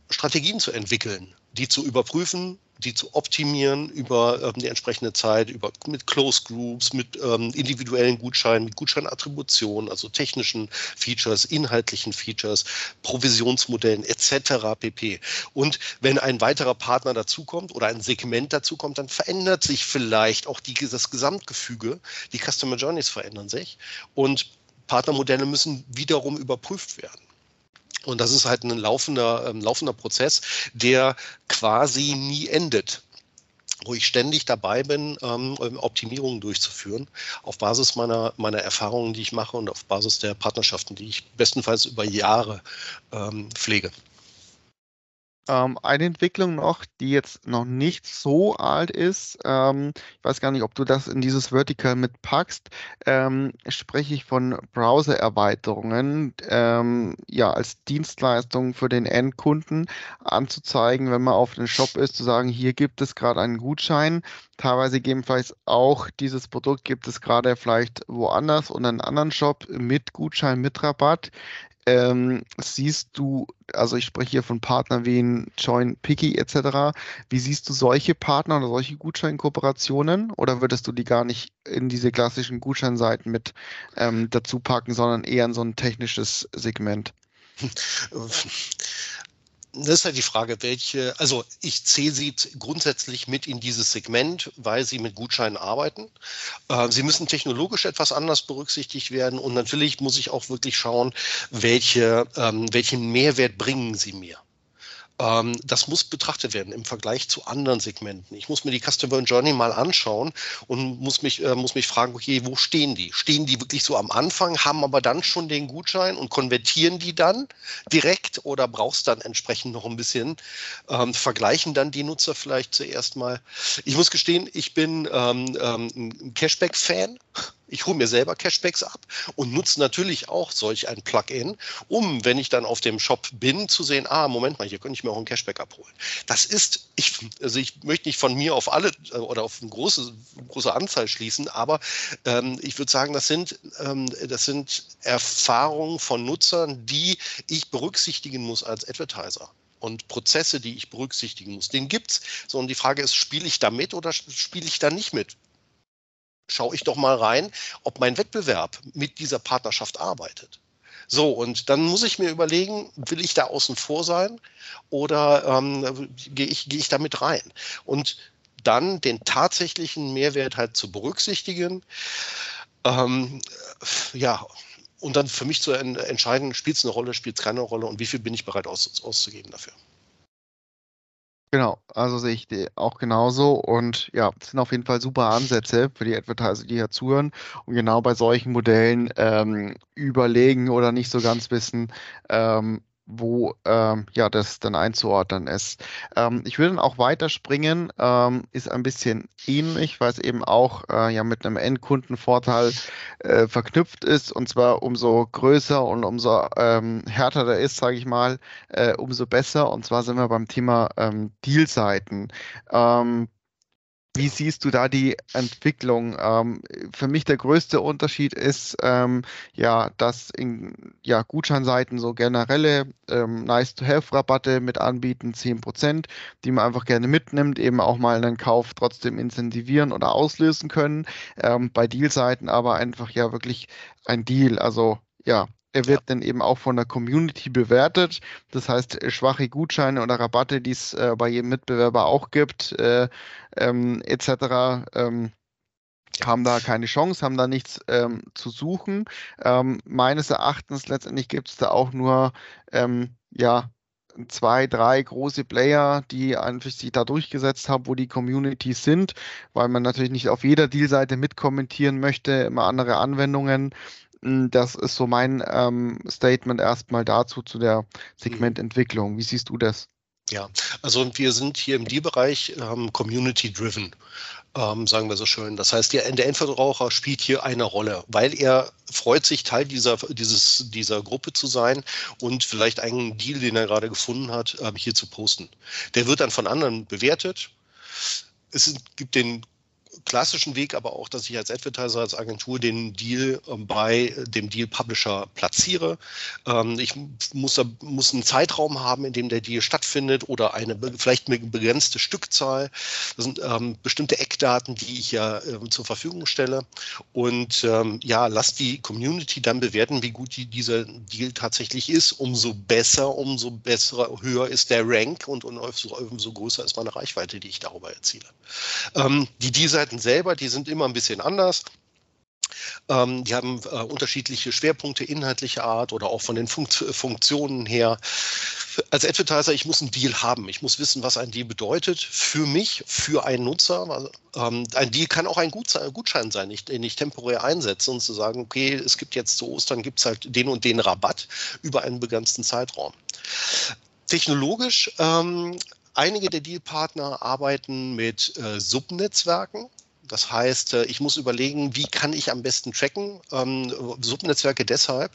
Strategien zu entwickeln, die zu überprüfen, die zu optimieren über ähm, die entsprechende Zeit, über, mit Close Groups, mit ähm, individuellen Gutscheinen, mit Gutscheinattributionen, also technischen Features, inhaltlichen Features, Provisionsmodellen etc. pp. Und wenn ein weiterer Partner dazukommt oder ein Segment dazukommt, dann verändert sich vielleicht auch die, das Gesamtgefüge. Die Customer Journeys verändern sich und Partnermodelle müssen wiederum überprüft werden. Und das ist halt ein laufender, ähm, laufender Prozess, der quasi nie endet wo ich ständig dabei bin, ähm, Optimierungen durchzuführen, auf Basis meiner, meiner Erfahrungen, die ich mache und auf Basis der Partnerschaften, die ich bestenfalls über Jahre ähm, pflege. Ähm, eine Entwicklung noch, die jetzt noch nicht so alt ist, ähm, ich weiß gar nicht, ob du das in dieses Vertical mitpackst, ähm, spreche ich von Browser-Erweiterungen, ähm, ja, als Dienstleistung für den Endkunden anzuzeigen, wenn man auf den Shop ist, zu sagen, hier gibt es gerade einen Gutschein. Teilweise gegebenenfalls auch dieses Produkt gibt es gerade vielleicht woanders und einen anderen Shop mit Gutschein, mit Rabatt. Ähm, siehst du, also ich spreche hier von Partnern wie in Join Picky etc. Wie siehst du solche Partner oder solche Gutscheinkooperationen oder würdest du die gar nicht in diese klassischen Gutscheinseiten mit ähm, dazu packen, sondern eher in so ein technisches Segment? das ist halt die Frage, welche, also ich zähle sie grundsätzlich mit in dieses Segment, weil sie mit Gutscheinen arbeiten. Äh, sie müssen technologisch etwas anders berücksichtigt werden und natürlich muss ich auch wirklich schauen, welche, ähm, welchen Mehrwert bringen sie mir. Ähm, das muss betrachtet werden im Vergleich zu anderen Segmenten. Ich muss mir die Customer Journey mal anschauen und muss mich, äh, muss mich fragen, okay, wo stehen die? Stehen die wirklich so am Anfang, haben aber dann schon den Gutschein und konvertieren die dann direkt oder brauchst dann entsprechend noch ein bisschen? Ähm, vergleichen dann die Nutzer vielleicht zuerst mal. Ich muss gestehen, ich bin ähm, ähm ein Cashback-Fan ich hole mir selber Cashbacks ab und nutze natürlich auch solch ein Plugin, um, wenn ich dann auf dem Shop bin, zu sehen, ah, Moment mal, hier könnte ich mir auch ein Cashback abholen. Das ist, ich, also ich möchte nicht von mir auf alle äh, oder auf eine große, große Anzahl schließen, aber ähm, ich würde sagen, das sind, ähm, das sind Erfahrungen von Nutzern, die ich berücksichtigen muss als Advertiser und Prozesse, die ich berücksichtigen muss. Den gibt's. So, und die Frage ist, spiele ich da mit oder spiele ich da nicht mit? Schaue ich doch mal rein, ob mein Wettbewerb mit dieser Partnerschaft arbeitet. So, und dann muss ich mir überlegen, will ich da außen vor sein oder ähm, gehe ich, geh ich da mit rein? Und dann den tatsächlichen Mehrwert halt zu berücksichtigen. Ähm, ja, und dann für mich zu entscheiden, spielt es eine Rolle, spielt es keine Rolle und wie viel bin ich bereit aus, auszugeben dafür. Genau, also sehe ich die auch genauso und ja, das sind auf jeden Fall super Ansätze für die Advertiser, die hier zuhören und genau bei solchen Modellen ähm, überlegen oder nicht so ganz wissen, ähm, wo ähm, ja das dann einzuordnen ist. Ähm, ich würde dann auch weiterspringen, ähm, ist ein bisschen ähnlich, weil es eben auch äh, ja mit einem Endkundenvorteil äh, verknüpft ist und zwar umso größer und umso ähm, härter der ist, sage ich mal, äh, umso besser. Und zwar sind wir beim Thema ähm, Dealseiten. Ähm, wie siehst du da die Entwicklung? Ähm, für mich der größte Unterschied ist ähm, ja, dass in ja, Gutscheinseiten so generelle ähm, Nice-to-Have-Rabatte mit anbieten, 10%, die man einfach gerne mitnimmt, eben auch mal einen Kauf trotzdem incentivieren oder auslösen können. Ähm, bei Deal-Seiten aber einfach ja wirklich ein Deal, also ja, er wird ja. dann eben auch von der Community bewertet. Das heißt, schwache Gutscheine oder Rabatte, die es äh, bei jedem Mitbewerber auch gibt, äh, ähm, etc., ähm, haben da keine Chance, haben da nichts ähm, zu suchen. Ähm, meines Erachtens letztendlich gibt es da auch nur ähm, ja, zwei, drei große Player, die einfach sich da durchgesetzt haben, wo die Communities sind, weil man natürlich nicht auf jeder Dealseite mitkommentieren möchte, immer andere Anwendungen. Hm, das ist so mein ähm, Statement erstmal dazu, zu der mhm. Segmententwicklung. Wie siehst du das? Ja, also wir sind hier im Deal-Bereich ähm, community-driven, ähm, sagen wir so schön. Das heißt, der, der Endverbraucher spielt hier eine Rolle, weil er freut sich, Teil dieser, dieses, dieser Gruppe zu sein und vielleicht einen Deal, den er gerade gefunden hat, ähm, hier zu posten. Der wird dann von anderen bewertet. Es gibt den klassischen Weg aber auch, dass ich als Advertiser, als Agentur den Deal ähm, bei dem Deal Publisher platziere. Ähm, ich muss, muss einen Zeitraum haben, in dem der Deal stattfindet oder eine vielleicht eine begrenzte Stückzahl. Das sind ähm, bestimmte Eckdaten, die ich ja zur Verfügung stelle. Und ja, lass die Community dann bewerten, wie gut die, dieser Deal tatsächlich ist. Umso besser, umso besser, höher ist der Rank und, umso größer ist meine Reichweite, die ich darüber erziele. die dieser Webseiten selber, die sind immer ein bisschen anders. Ähm, die haben äh, unterschiedliche Schwerpunkte inhaltlicher Art oder auch von den Funkt Funktionen her. Als Advertiser, ich muss einen Deal haben. Ich muss wissen, was ein Deal bedeutet für mich, für einen Nutzer. Also, ähm, ein Deal kann auch ein Gutschein sein, den ich temporär einsetze und zu sagen, okay, es gibt jetzt zu Ostern gibt es halt den und den Rabatt über einen begrenzten Zeitraum. Technologisch ähm, Einige der Dealpartner arbeiten mit äh, Subnetzwerken. Das heißt, äh, ich muss überlegen, wie kann ich am besten tracken. Ähm, Subnetzwerke deshalb,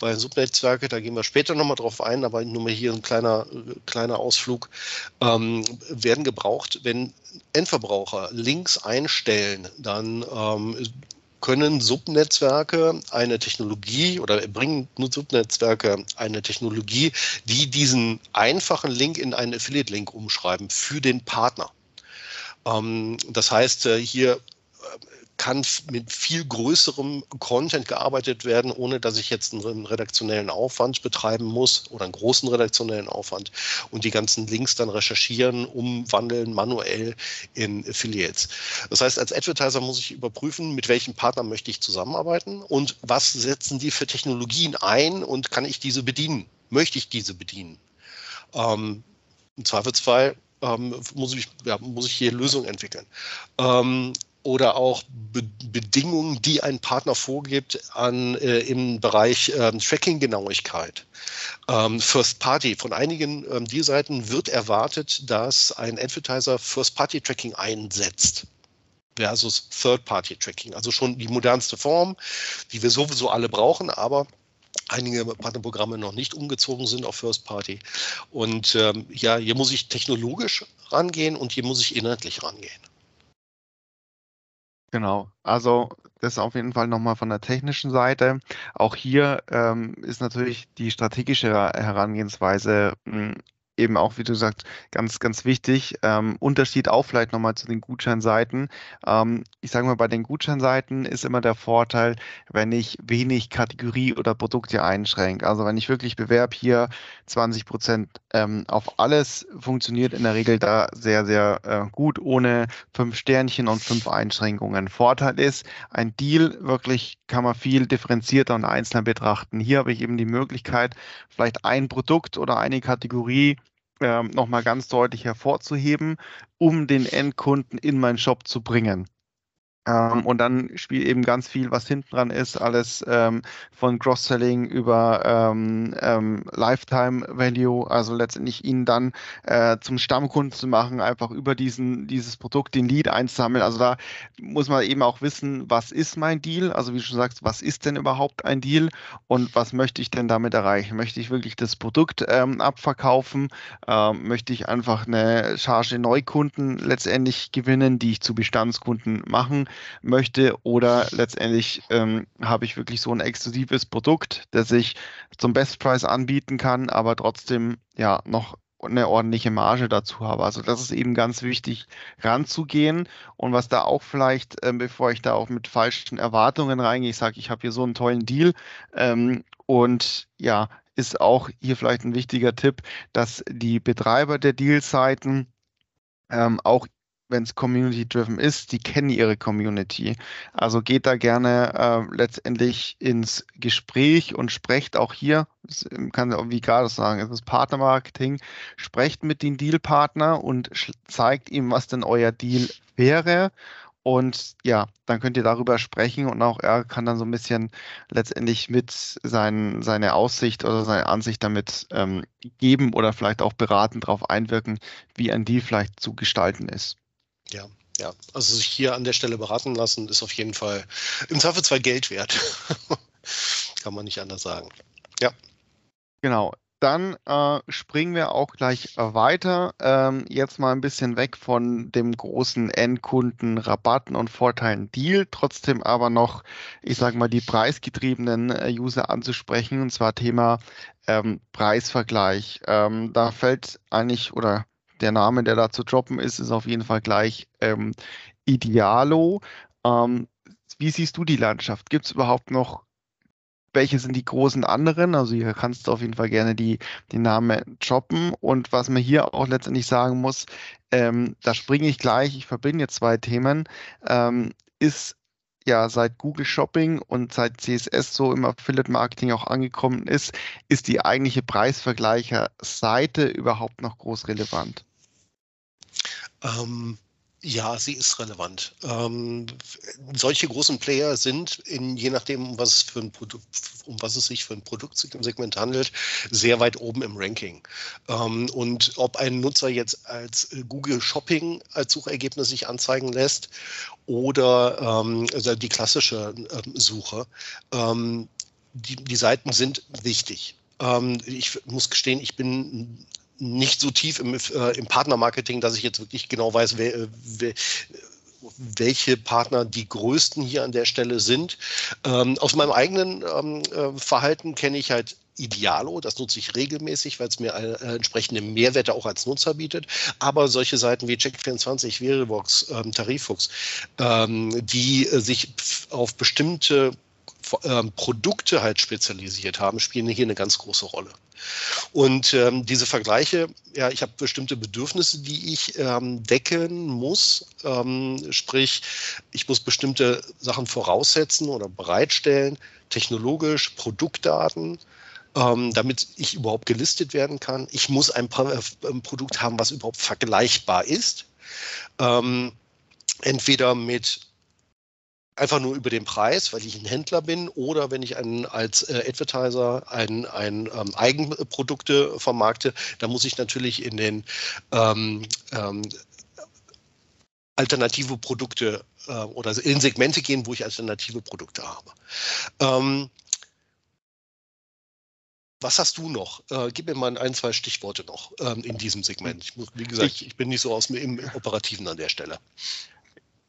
weil Subnetzwerke, da gehen wir später nochmal drauf ein, aber nur mal hier ein kleiner, kleiner Ausflug, ähm, werden gebraucht, wenn Endverbraucher Links einstellen, dann ähm, können Subnetzwerke eine Technologie oder bringen Subnetzwerke eine Technologie, die diesen einfachen Link in einen Affiliate-Link umschreiben für den Partner. Ähm, das heißt, äh, hier kann mit viel größerem Content gearbeitet werden, ohne dass ich jetzt einen redaktionellen Aufwand betreiben muss oder einen großen redaktionellen Aufwand und die ganzen Links dann recherchieren, umwandeln manuell in Affiliates. Das heißt, als Advertiser muss ich überprüfen, mit welchem Partner möchte ich zusammenarbeiten und was setzen die für Technologien ein und kann ich diese bedienen? Möchte ich diese bedienen? Ähm, Im Zweifelsfall ähm, muss, ich, ja, muss ich hier Lösungen entwickeln. Ähm, oder auch Be Bedingungen, die ein Partner vorgibt an, äh, im Bereich ähm, Tracking-Genauigkeit. Ähm, First Party. Von einigen ähm, Deal-Seiten wird erwartet, dass ein Advertiser First-Party-Tracking einsetzt versus Third-Party-Tracking. Also schon die modernste Form, die wir sowieso alle brauchen, aber einige Partnerprogramme noch nicht umgezogen sind auf First Party. Und ähm, ja, hier muss ich technologisch rangehen und hier muss ich inhaltlich rangehen. Genau, also das auf jeden Fall nochmal von der technischen Seite. Auch hier ähm, ist natürlich die strategische Herangehensweise mh, hm, eben auch, wie du sagst, ganz, ganz wichtig. Ähm, Unterschied auch vielleicht nochmal zu den Gutscheinseiten. Ähm, ich sage mal, bei den Gutscheinseiten ist immer der Vorteil, wenn ich wenig Kategorie oder Produkte einschränke. Also wenn ich wirklich bewerbe hier 20 Prozent ähm, auf alles, funktioniert in der Regel da sehr, sehr äh, gut, ohne fünf Sternchen und fünf Einschränkungen. Vorteil ist, ein Deal wirklich kann man viel differenzierter und einzelner betrachten. Hier habe ich eben die Möglichkeit, vielleicht ein Produkt oder eine Kategorie ähm, nochmal ganz deutlich hervorzuheben, um den Endkunden in meinen Shop zu bringen. Ähm, und dann spielt eben ganz viel, was hinten dran ist, alles ähm, von Cross-Selling über ähm, ähm, Lifetime Value, also letztendlich ihn dann äh, zum Stammkunden zu machen, einfach über diesen, dieses Produkt den Lead einzusammeln. Also da muss man eben auch wissen, was ist mein Deal? Also wie du schon sagst, was ist denn überhaupt ein Deal und was möchte ich denn damit erreichen? Möchte ich wirklich das Produkt ähm, abverkaufen? Ähm, möchte ich einfach eine Charge Neukunden letztendlich gewinnen, die ich zu Bestandskunden machen möchte oder letztendlich ähm, habe ich wirklich so ein exklusives Produkt, das ich zum Bestpreis anbieten kann, aber trotzdem ja noch eine ordentliche Marge dazu habe. Also das ist eben ganz wichtig, ranzugehen. Und was da auch vielleicht, ähm, bevor ich da auch mit falschen Erwartungen reingehe, ich sage, ich habe hier so einen tollen Deal ähm, und ja, ist auch hier vielleicht ein wichtiger Tipp, dass die Betreiber der Dealseiten ähm, auch wenn es community-driven ist, die kennen ihre Community. Also geht da gerne äh, letztendlich ins Gespräch und sprecht auch hier, kann wie gerade sagen, es ist Partnermarketing, sprecht mit den Dealpartner und zeigt ihm, was denn euer Deal wäre. Und ja, dann könnt ihr darüber sprechen und auch er kann dann so ein bisschen letztendlich mit sein, seine Aussicht oder seine Ansicht damit ähm, geben oder vielleicht auch beratend darauf einwirken, wie ein Deal vielleicht zu gestalten ist. Ja, ja. Also sich hier an der Stelle beraten lassen, ist auf jeden Fall im Zweifelsfall Geld wert. Kann man nicht anders sagen. Ja. Genau. Dann äh, springen wir auch gleich weiter. Ähm, jetzt mal ein bisschen weg von dem großen Endkunden Rabatten und Vorteilen Deal, trotzdem aber noch, ich sage mal, die preisgetriebenen äh, User anzusprechen, und zwar Thema ähm, Preisvergleich. Ähm, da fällt eigentlich oder der Name, der da zu droppen ist, ist auf jeden Fall gleich ähm, Idealo. Ähm, wie siehst du die Landschaft? Gibt es überhaupt noch, welche sind die großen anderen? Also hier kannst du auf jeden Fall gerne die, die Namen droppen. Und was man hier auch letztendlich sagen muss, ähm, da springe ich gleich, ich verbinde jetzt zwei Themen, ähm, ist ja seit Google Shopping und seit CSS so im Affiliate Marketing auch angekommen ist, ist die eigentliche Preisvergleicher-Seite überhaupt noch groß relevant? Ähm, ja, sie ist relevant. Ähm, solche großen Player sind, in, je nachdem, um was, für ein um was es sich für ein Produktsegment handelt, sehr weit oben im Ranking. Ähm, und ob ein Nutzer jetzt als Google Shopping als Suchergebnis sich anzeigen lässt oder ähm, also die klassische ähm, Suche, ähm, die, die Seiten sind wichtig. Ähm, ich muss gestehen, ich bin nicht so tief im, äh, im Partnermarketing, dass ich jetzt wirklich genau weiß, wer, äh, wer, welche Partner die größten hier an der Stelle sind. Ähm, aus meinem eigenen ähm, äh, Verhalten kenne ich halt Idealo, das nutze ich regelmäßig, weil es mir äh, entsprechende Mehrwerte auch als Nutzer bietet. Aber solche Seiten wie Check24, Verivox, ähm, Tarifux, ähm, die äh, sich auf bestimmte ähm, Produkte halt spezialisiert haben, spielen hier eine ganz große Rolle. Und ähm, diese Vergleiche, ja, ich habe bestimmte Bedürfnisse, die ich ähm, decken muss. Ähm, sprich, ich muss bestimmte Sachen voraussetzen oder bereitstellen, technologisch, Produktdaten, ähm, damit ich überhaupt gelistet werden kann. Ich muss ein, äh, ein Produkt haben, was überhaupt vergleichbar ist. Ähm, entweder mit einfach nur über den Preis, weil ich ein Händler bin, oder wenn ich einen, als äh, Advertiser ein, ein ähm, Eigenprodukte vermarkte, dann muss ich natürlich in den ähm, ähm, alternative Produkte äh, oder in Segmente gehen, wo ich alternative Produkte habe. Ähm, was hast du noch? Äh, gib mir mal ein, zwei Stichworte noch ähm, in diesem Segment. Ich muss, wie gesagt, ich bin nicht so aus dem Operativen an der Stelle.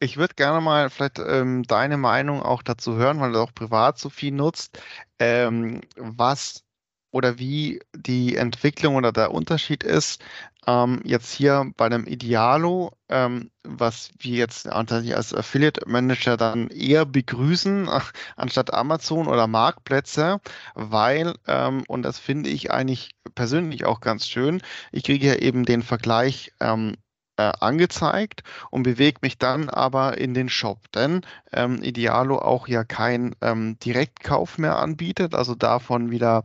Ich würde gerne mal vielleicht ähm, deine Meinung auch dazu hören, weil du auch privat so viel nutzt, ähm, was oder wie die Entwicklung oder der Unterschied ist, ähm, jetzt hier bei einem Idealo, ähm, was wir jetzt als Affiliate Manager dann eher begrüßen, anstatt Amazon oder Marktplätze, weil, ähm, und das finde ich eigentlich persönlich auch ganz schön, ich kriege ja eben den Vergleich ähm, äh, angezeigt und bewege mich dann aber in den Shop, denn ähm, Idealo auch ja kein ähm, Direktkauf mehr anbietet, also davon wieder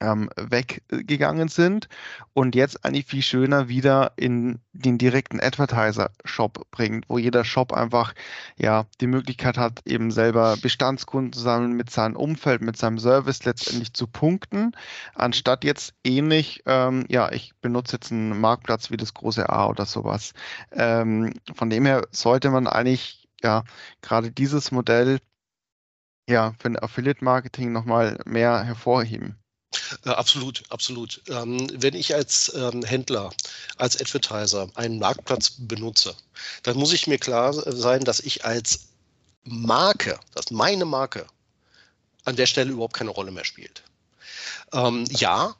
ähm, weggegangen sind und jetzt eigentlich viel schöner wieder in den direkten Advertiser-Shop bringt, wo jeder Shop einfach ja die Möglichkeit hat, eben selber Bestandskunden zu sammeln, mit seinem Umfeld, mit seinem Service letztendlich zu punkten, anstatt jetzt ähnlich, ähm, ja, ich benutze jetzt einen Marktplatz wie das große A oder sowas. Ähm, von dem her sollte man eigentlich ja gerade dieses Modell ja für ein Affiliate-Marketing nochmal mehr hervorheben. Äh, absolut, absolut. Ähm, wenn ich als ähm, Händler, als Advertiser einen Marktplatz benutze, dann muss ich mir klar sein, dass ich als Marke, dass meine Marke an der Stelle überhaupt keine Rolle mehr spielt. Ähm, ja,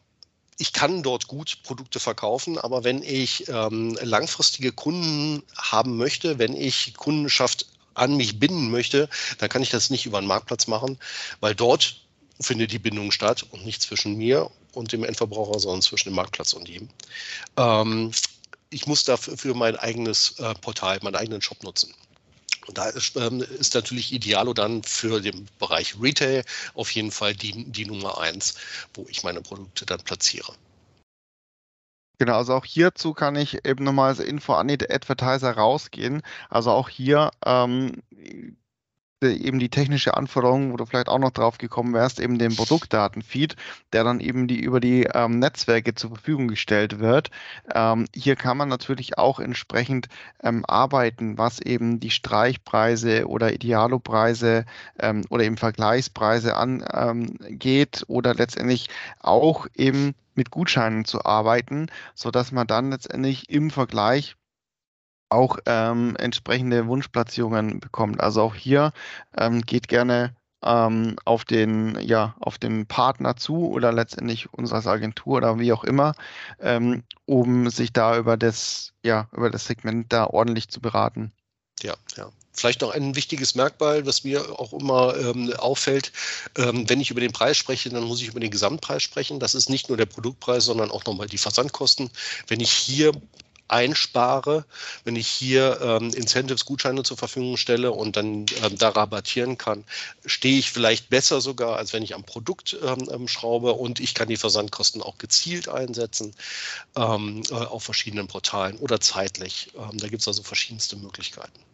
ich kann dort gut Produkte verkaufen, aber wenn ich langfristige Kunden haben möchte, wenn ich Kundenschaft an mich binden möchte, dann kann ich das nicht über einen Marktplatz machen, weil dort findet die Bindung statt und nicht zwischen mir und dem Endverbraucher, sondern zwischen dem Marktplatz und ihm. Ähm, ich muss dafür mein eigenes äh, Portal, meinen eigenen Shop nutzen. Und da ist, ähm, ist, natürlich Idealo dann für den Bereich Retail auf jeden Fall die, die Nummer eins, wo ich meine Produkte dann platziere. Genau, also auch hierzu kann ich eben nochmal als Info an die Advertiser rausgehen. Also auch hier ähm, eben die technische Anforderung, wo du vielleicht auch noch drauf gekommen wärst, eben den Produktdatenfeed, der dann eben die über die ähm, Netzwerke zur Verfügung gestellt wird. Ähm, hier kann man natürlich auch entsprechend ähm, arbeiten, was eben die Streichpreise oder Idealopreise ähm, oder eben Vergleichspreise angeht oder letztendlich auch eben mit Gutscheinen zu arbeiten, so dass man dann letztendlich im Vergleich auch ähm, entsprechende Wunschplatzierungen bekommt. Also auch hier ähm, geht gerne ähm, auf den ja auf den Partner zu oder letztendlich uns als Agentur oder wie auch immer, ähm, um sich da über das ja über das Segment da ordentlich zu beraten. Ja, ja. Vielleicht noch ein wichtiges Merkmal, was mir auch immer ähm, auffällt, ähm, wenn ich über den Preis spreche, dann muss ich über den Gesamtpreis sprechen. Das ist nicht nur der Produktpreis, sondern auch nochmal die Versandkosten. Wenn ich hier einspare, wenn ich hier ähm, Incentives, Gutscheine zur Verfügung stelle und dann ähm, da rabattieren kann, stehe ich vielleicht besser sogar, als wenn ich am Produkt ähm, ähm schraube und ich kann die Versandkosten auch gezielt einsetzen ähm, äh, auf verschiedenen Portalen oder zeitlich. Ähm, da gibt es also verschiedenste Möglichkeiten.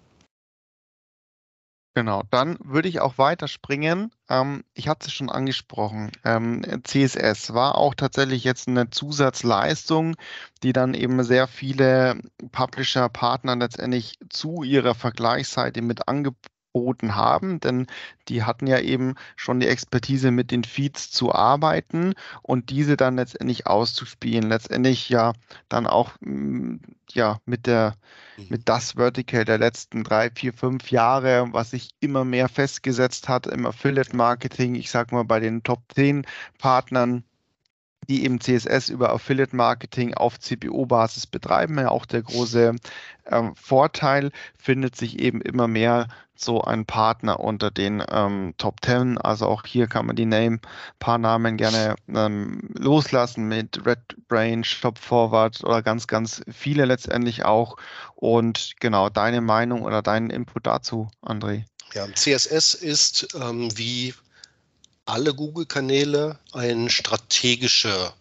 Genau, dann würde ich auch weiterspringen. Ähm, ich hatte es schon angesprochen. Ähm, CSS war auch tatsächlich jetzt eine Zusatzleistung, die dann eben sehr viele Publisher, Partner letztendlich zu ihrer Vergleichsseite mit angeboten angeboten haben, denn die hatten ja eben schon die Expertise mit den Feeds zu arbeiten und diese dann letztendlich auszuspielen. Letztendlich ja dann auch mm, ja mit der mhm. mit das Vertical der letzten drei, vier, fünf Jahre, was sich immer mehr festgesetzt hat im Affiliate Marketing. Ich sage mal bei den Top 10 Partnern die eben CSS über Affiliate Marketing auf CPO-Basis betreiben. Ja, auch der große ähm, Vorteil findet sich eben immer mehr so ein Partner unter den ähm, Top 10. Also auch hier kann man die Name, paar Namen gerne ähm, loslassen mit Red Brain, Shop Forward oder ganz, ganz viele letztendlich auch. Und genau deine Meinung oder deinen Input dazu, André. Ja, CSS ist ähm, wie alle Google-Kanäle ein strategischer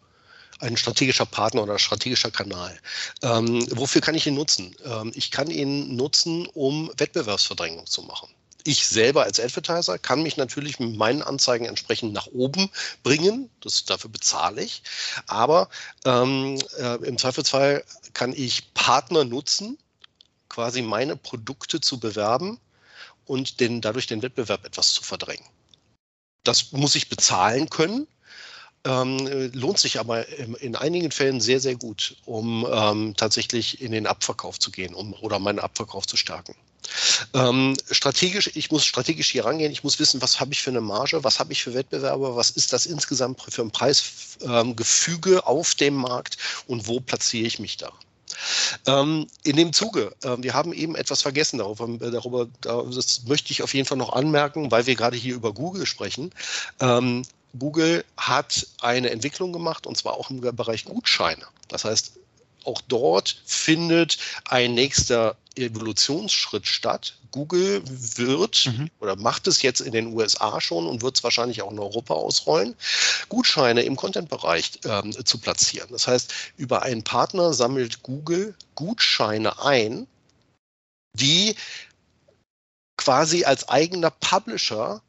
ein strategischer Partner oder strategischer Kanal. Ähm, wofür kann ich ihn nutzen? Ähm, ich kann ihn nutzen, um Wettbewerbsverdrängung zu machen. Ich selber als Advertiser kann mich natürlich mit meinen Anzeigen entsprechend nach oben bringen. Das, dafür bezahle ich. Aber ähm, äh, im Zweifelsfall kann ich Partner nutzen, quasi meine Produkte zu bewerben und den, dadurch den Wettbewerb etwas zu verdrängen. Das muss ich bezahlen können. Ähm, lohnt sich aber in, in, einigen Fällen sehr, sehr gut, um ähm, tatsächlich in den Abverkauf zu gehen um, oder meinen Abverkauf zu stärken. Ähm, strategisch, ich muss strategisch hier rangehen, ich muss wissen, was habe ich für eine Marge, was habe ich für Wettbewerber, was ist das insgesamt für ein Preisgefüge auf dem Markt und wo platziere ich mich da. Ähm, in dem Zuge, äh, wir haben eben etwas vergessen darüber, darüber, das möchte ich auf jeden Fall noch anmerken, weil wir gerade hier über Google sprechen. Ähm, Google hat eine Entwicklung gemacht und zwar auch im Bereich Gutscheine. Das heißt, auch dort findet ein nächster Evolutionsschritt statt. Google wird mhm. oder macht es jetzt in den USA schon und wird es wahrscheinlich auch in Europa ausrollen, Gutscheine im Content-Bereich ähm, zu platzieren. Das heißt, über einen Partner sammelt Google Gutscheine ein, die quasi als eigener Publisher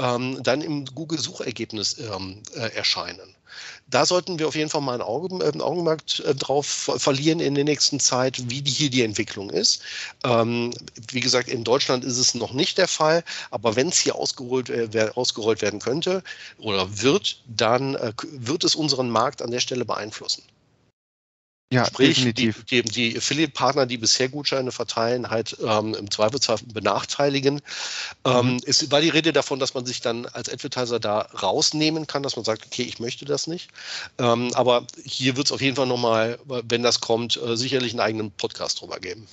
ähm, dann im Google-Suchergebnis ähm, äh, erscheinen. Da sollten wir auf jeden Fall mal ein, Auge, äh, ein Augenmerk äh, drauf verlieren in der nächsten Zeit, wie die, hier die Entwicklung ist. Ähm, wie gesagt, in Deutschland ist es noch nicht der Fall, aber wenn es hier ausgerollt, äh, ausgerollt werden könnte oder wird, dann äh, wird es unseren Markt an der Stelle beeinflussen. Ja, Sprich, definitiv. Die, die, die Affiliate-Partner, die bisher Gutscheine verteilen, halt ähm, im Zweifelsfall benachteiligen. Ähm, mhm. Es war die Rede davon, dass man sich dann als Advertiser da rausnehmen kann, dass man sagt, okay, ich möchte das nicht. Ähm, aber hier wird es auf jeden Fall nochmal, wenn das kommt, äh, sicherlich einen eigenen Podcast drüber geben.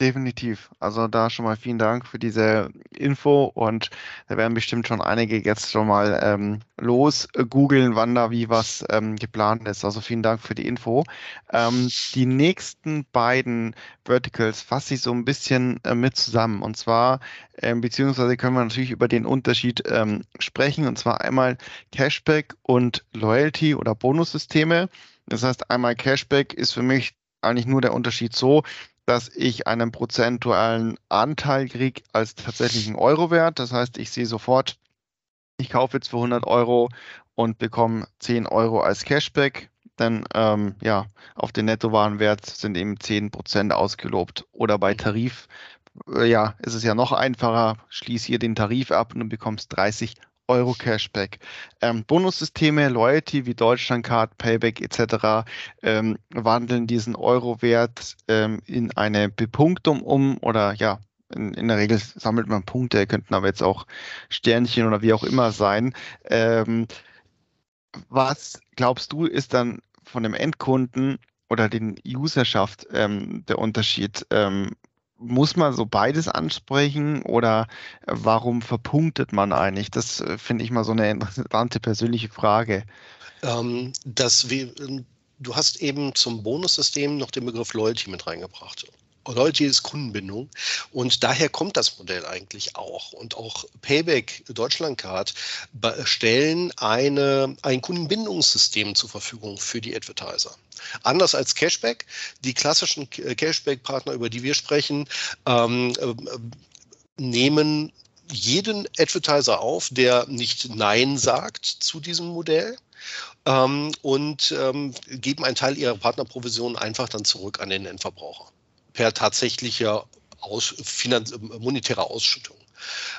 Definitiv. Also da schon mal vielen Dank für diese Info und da werden bestimmt schon einige jetzt schon mal ähm, los googeln, wann da wie was ähm, geplant ist. Also vielen Dank für die Info. Ähm, die nächsten beiden Verticals fasse ich so ein bisschen äh, mit zusammen und zwar ähm, beziehungsweise können wir natürlich über den Unterschied ähm, sprechen und zwar einmal Cashback und Loyalty oder Bonussysteme. Das heißt, einmal Cashback ist für mich eigentlich nur der Unterschied so, dass ich einen prozentualen Anteil kriege als tatsächlichen Euro-Wert. Das heißt, ich sehe sofort, ich kaufe jetzt für 100 Euro und bekomme 10 Euro als Cashback. Denn ähm, ja, auf den Nettowarenwert sind eben 10% ausgelobt. Oder bei Tarif, äh, ja, ist es ja noch einfacher. Schließe hier den Tarif ab und du bekommst 30 Euro Cashback. Ähm, Bonussysteme, Loyalty wie Deutschlandcard, Payback etc. Ähm, wandeln diesen Euro-Wert ähm, in eine Bepunktung um oder ja, in, in, der Regel sammelt man Punkte, könnten aber jetzt auch Sternchen oder wie auch immer sein. Ähm, was glaubst du, ist dann von dem Endkunden oder den Userschaft ähm, der Unterschied? Ähm, muss man so beides ansprechen oder äh, warum verpunktet man eigentlich? Das äh, finde ich mal so eine interessante persönliche Frage. Ähm, das, du hast eben zum Bonussystem noch den Begriff Loyalty mit reingebracht. Loyalty ist Kundenbindung und daher kommt das Modell eigentlich auch. Und auch Payback Deutschlandcard stellen eine, ein Kundenbindungssystem zur Verfügung für die Advertiser. Anders als Cashback, die klassischen Cashback-Partner, über die wir sprechen, ähm, äh, nehmen jeden Advertiser auf, der nicht Nein sagt zu diesem Modell ähm, und ähm, geben einen Teil ihrer Partnerprovision einfach dann zurück an den Endverbraucher per tatsächlicher Aus, Finanz, monetärer Ausschüttung.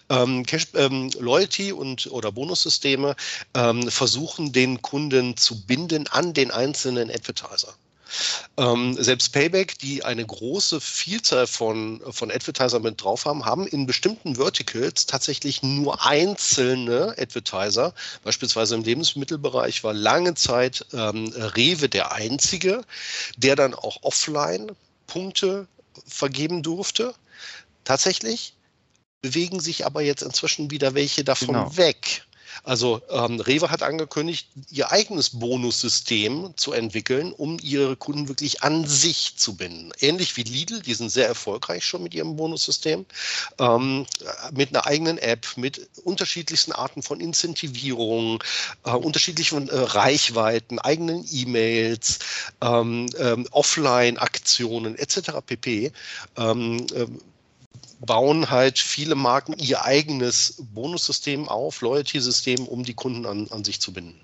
Ähm, Cash, ähm, Loyalty und oder Bonussysteme ähm, versuchen den Kunden zu binden an den einzelnen Advertiser. Ähm, selbst Payback, die eine große Vielzahl von, von Advertiser mit drauf haben, haben in bestimmten Verticals tatsächlich nur einzelne Advertiser. Beispielsweise im Lebensmittelbereich war lange Zeit ähm, Rewe der einzige, der dann auch offline Punkte vergeben durfte. Tatsächlich bewegen sich aber jetzt inzwischen wieder welche davon genau. weg. Also ähm, Rewe hat angekündigt, ihr eigenes Bonussystem zu entwickeln, um ihre Kunden wirklich an sich zu binden. Ähnlich wie Lidl, die sind sehr erfolgreich schon mit ihrem Bonussystem, ähm, mit einer eigenen App, mit unterschiedlichsten Arten von Incentivierung, äh, unterschiedlichen äh, Reichweiten, eigenen E-Mails, ähm, ähm Offline-Aktionen etc. pp. Bauen halt viele Marken ihr eigenes Bonussystem auf, Loyalty-System, um die Kunden an, an sich zu binden.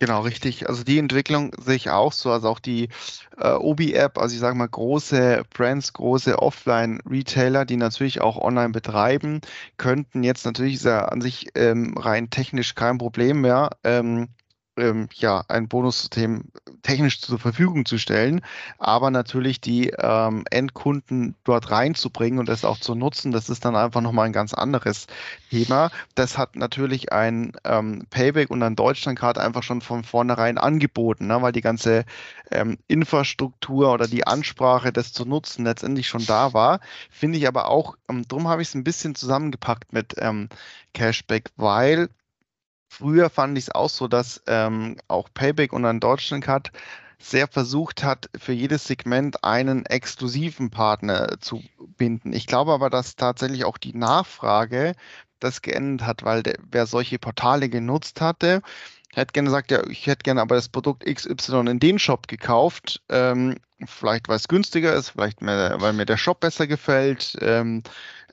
Genau, richtig. Also die Entwicklung sehe ich auch so. Also auch die äh, Obi-App, also ich sage mal große Brands, große Offline-Retailer, die natürlich auch online betreiben, könnten jetzt natürlich ist ja an sich ähm, rein technisch kein Problem mehr. Ähm, ähm, ja, ein Bonussystem technisch zur Verfügung zu stellen, aber natürlich die ähm, Endkunden dort reinzubringen und das auch zu nutzen, das ist dann einfach nochmal ein ganz anderes Thema. Das hat natürlich ein ähm, Payback und ein Deutschlandcard einfach schon von vornherein angeboten, ne, weil die ganze ähm, Infrastruktur oder die Ansprache, das zu nutzen, letztendlich schon da war. Finde ich aber auch, ähm, drum habe ich es ein bisschen zusammengepackt mit ähm, Cashback, weil Früher fand ich es auch so, dass ähm, auch Payback und ein Deutschlandcard sehr versucht hat, für jedes Segment einen exklusiven Partner zu binden. Ich glaube aber, dass tatsächlich auch die Nachfrage das geändert hat, weil der, wer solche Portale genutzt hatte, hätte gerne gesagt, ja, ich hätte gerne aber das Produkt XY in den Shop gekauft. Ähm, vielleicht weil es günstiger ist, vielleicht mehr, weil mir der Shop besser gefällt ähm,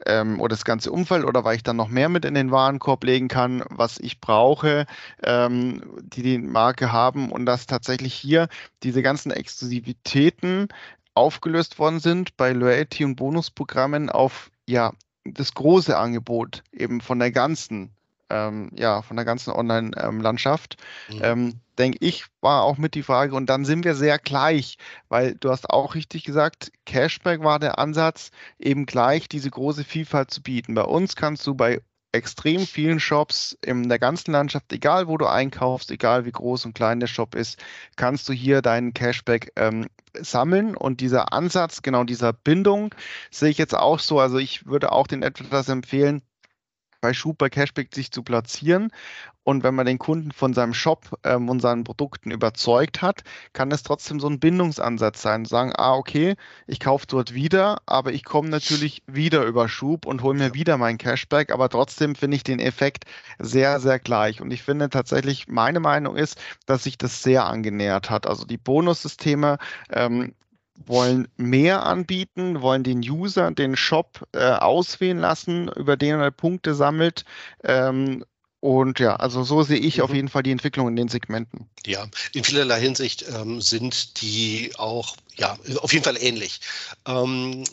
ähm, oder das ganze Umfeld oder weil ich dann noch mehr mit in den Warenkorb legen kann, was ich brauche, ähm, die die Marke haben und dass tatsächlich hier diese ganzen Exklusivitäten aufgelöst worden sind bei Loyalty und Bonusprogrammen auf ja das große Angebot eben von der ganzen ähm, ja, von der ganzen Online-Landschaft. Mhm. Ähm, denke ich, war auch mit die Frage. Und dann sind wir sehr gleich, weil du hast auch richtig gesagt, Cashback war der Ansatz, eben gleich diese große Vielfalt zu bieten. Bei uns kannst du bei extrem vielen Shops in der ganzen Landschaft, egal wo du einkaufst, egal wie groß und klein der Shop ist, kannst du hier deinen Cashback ähm, sammeln. Und dieser Ansatz, genau dieser Bindung, sehe ich jetzt auch so. Also ich würde auch den etwas empfehlen, bei Schub bei Cashback sich zu platzieren. Und wenn man den Kunden von seinem Shop ähm, und seinen Produkten überzeugt hat, kann es trotzdem so ein Bindungsansatz sein. Sagen, ah, okay, ich kaufe dort wieder, aber ich komme natürlich wieder über Schub und hole mir wieder mein Cashback. Aber trotzdem finde ich den Effekt sehr, sehr gleich. Und ich finde tatsächlich, meine Meinung ist, dass sich das sehr angenähert hat. Also die Bonussysteme ähm, wollen mehr anbieten, wollen den User, den Shop äh, auswählen lassen, über den er Punkte sammelt. Ähm, und ja, also so sehe ich mhm. auf jeden Fall die Entwicklung in den Segmenten. Ja, in vielerlei Hinsicht ähm, sind die auch ja auf jeden Fall ähnlich. Ähm,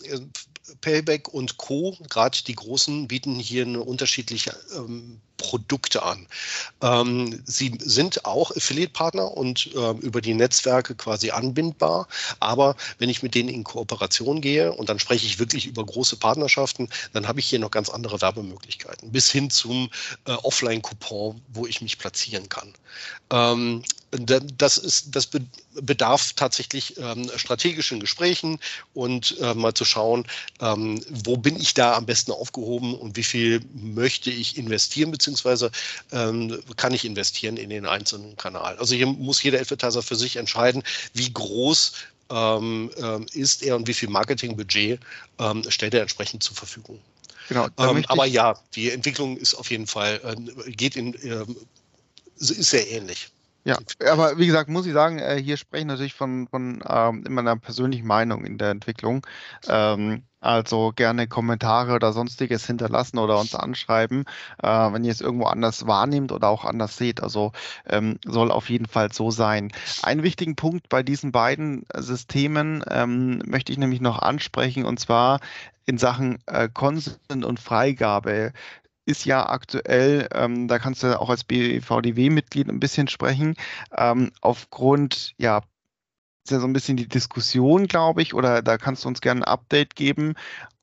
Payback und Co., gerade die großen, bieten hier eine unterschiedliche ähm, Produkte an. Ähm, sie sind auch Affiliate-Partner und äh, über die Netzwerke quasi anbindbar. Aber wenn ich mit denen in Kooperation gehe und dann spreche ich wirklich über große Partnerschaften, dann habe ich hier noch ganz andere Werbemöglichkeiten. Bis hin zum äh, Offline-Coupon, wo ich mich platzieren kann. Ähm, das, ist, das bedarf tatsächlich ähm, strategischen Gesprächen und äh, mal zu schauen, ähm, wo bin ich da am besten aufgehoben und wie viel möchte ich investieren, beziehungsweise ähm, kann ich investieren in den einzelnen Kanal. Also hier muss jeder Advertiser für sich entscheiden, wie groß ähm, ähm, ist er und wie viel Marketingbudget ähm, stellt er entsprechend zur Verfügung. Genau, aber ja, die Entwicklung ist auf jeden Fall, äh, geht in, äh, ist sehr ähnlich. Ja, aber wie gesagt, muss ich sagen, äh, hier spreche ich natürlich von, von ähm, meiner persönlichen Meinung in der Entwicklung. Ähm, also gerne Kommentare oder sonstiges hinterlassen oder uns anschreiben, äh, wenn ihr es irgendwo anders wahrnehmt oder auch anders seht. Also ähm, soll auf jeden Fall so sein. Einen wichtigen Punkt bei diesen beiden Systemen ähm, möchte ich nämlich noch ansprechen und zwar in Sachen äh, Consent und Freigabe ist ja aktuell, ähm, da kannst du auch als BVDW-Mitglied ein bisschen sprechen, ähm, aufgrund, ja, ist ja so ein bisschen die Diskussion, glaube ich, oder da kannst du uns gerne ein Update geben,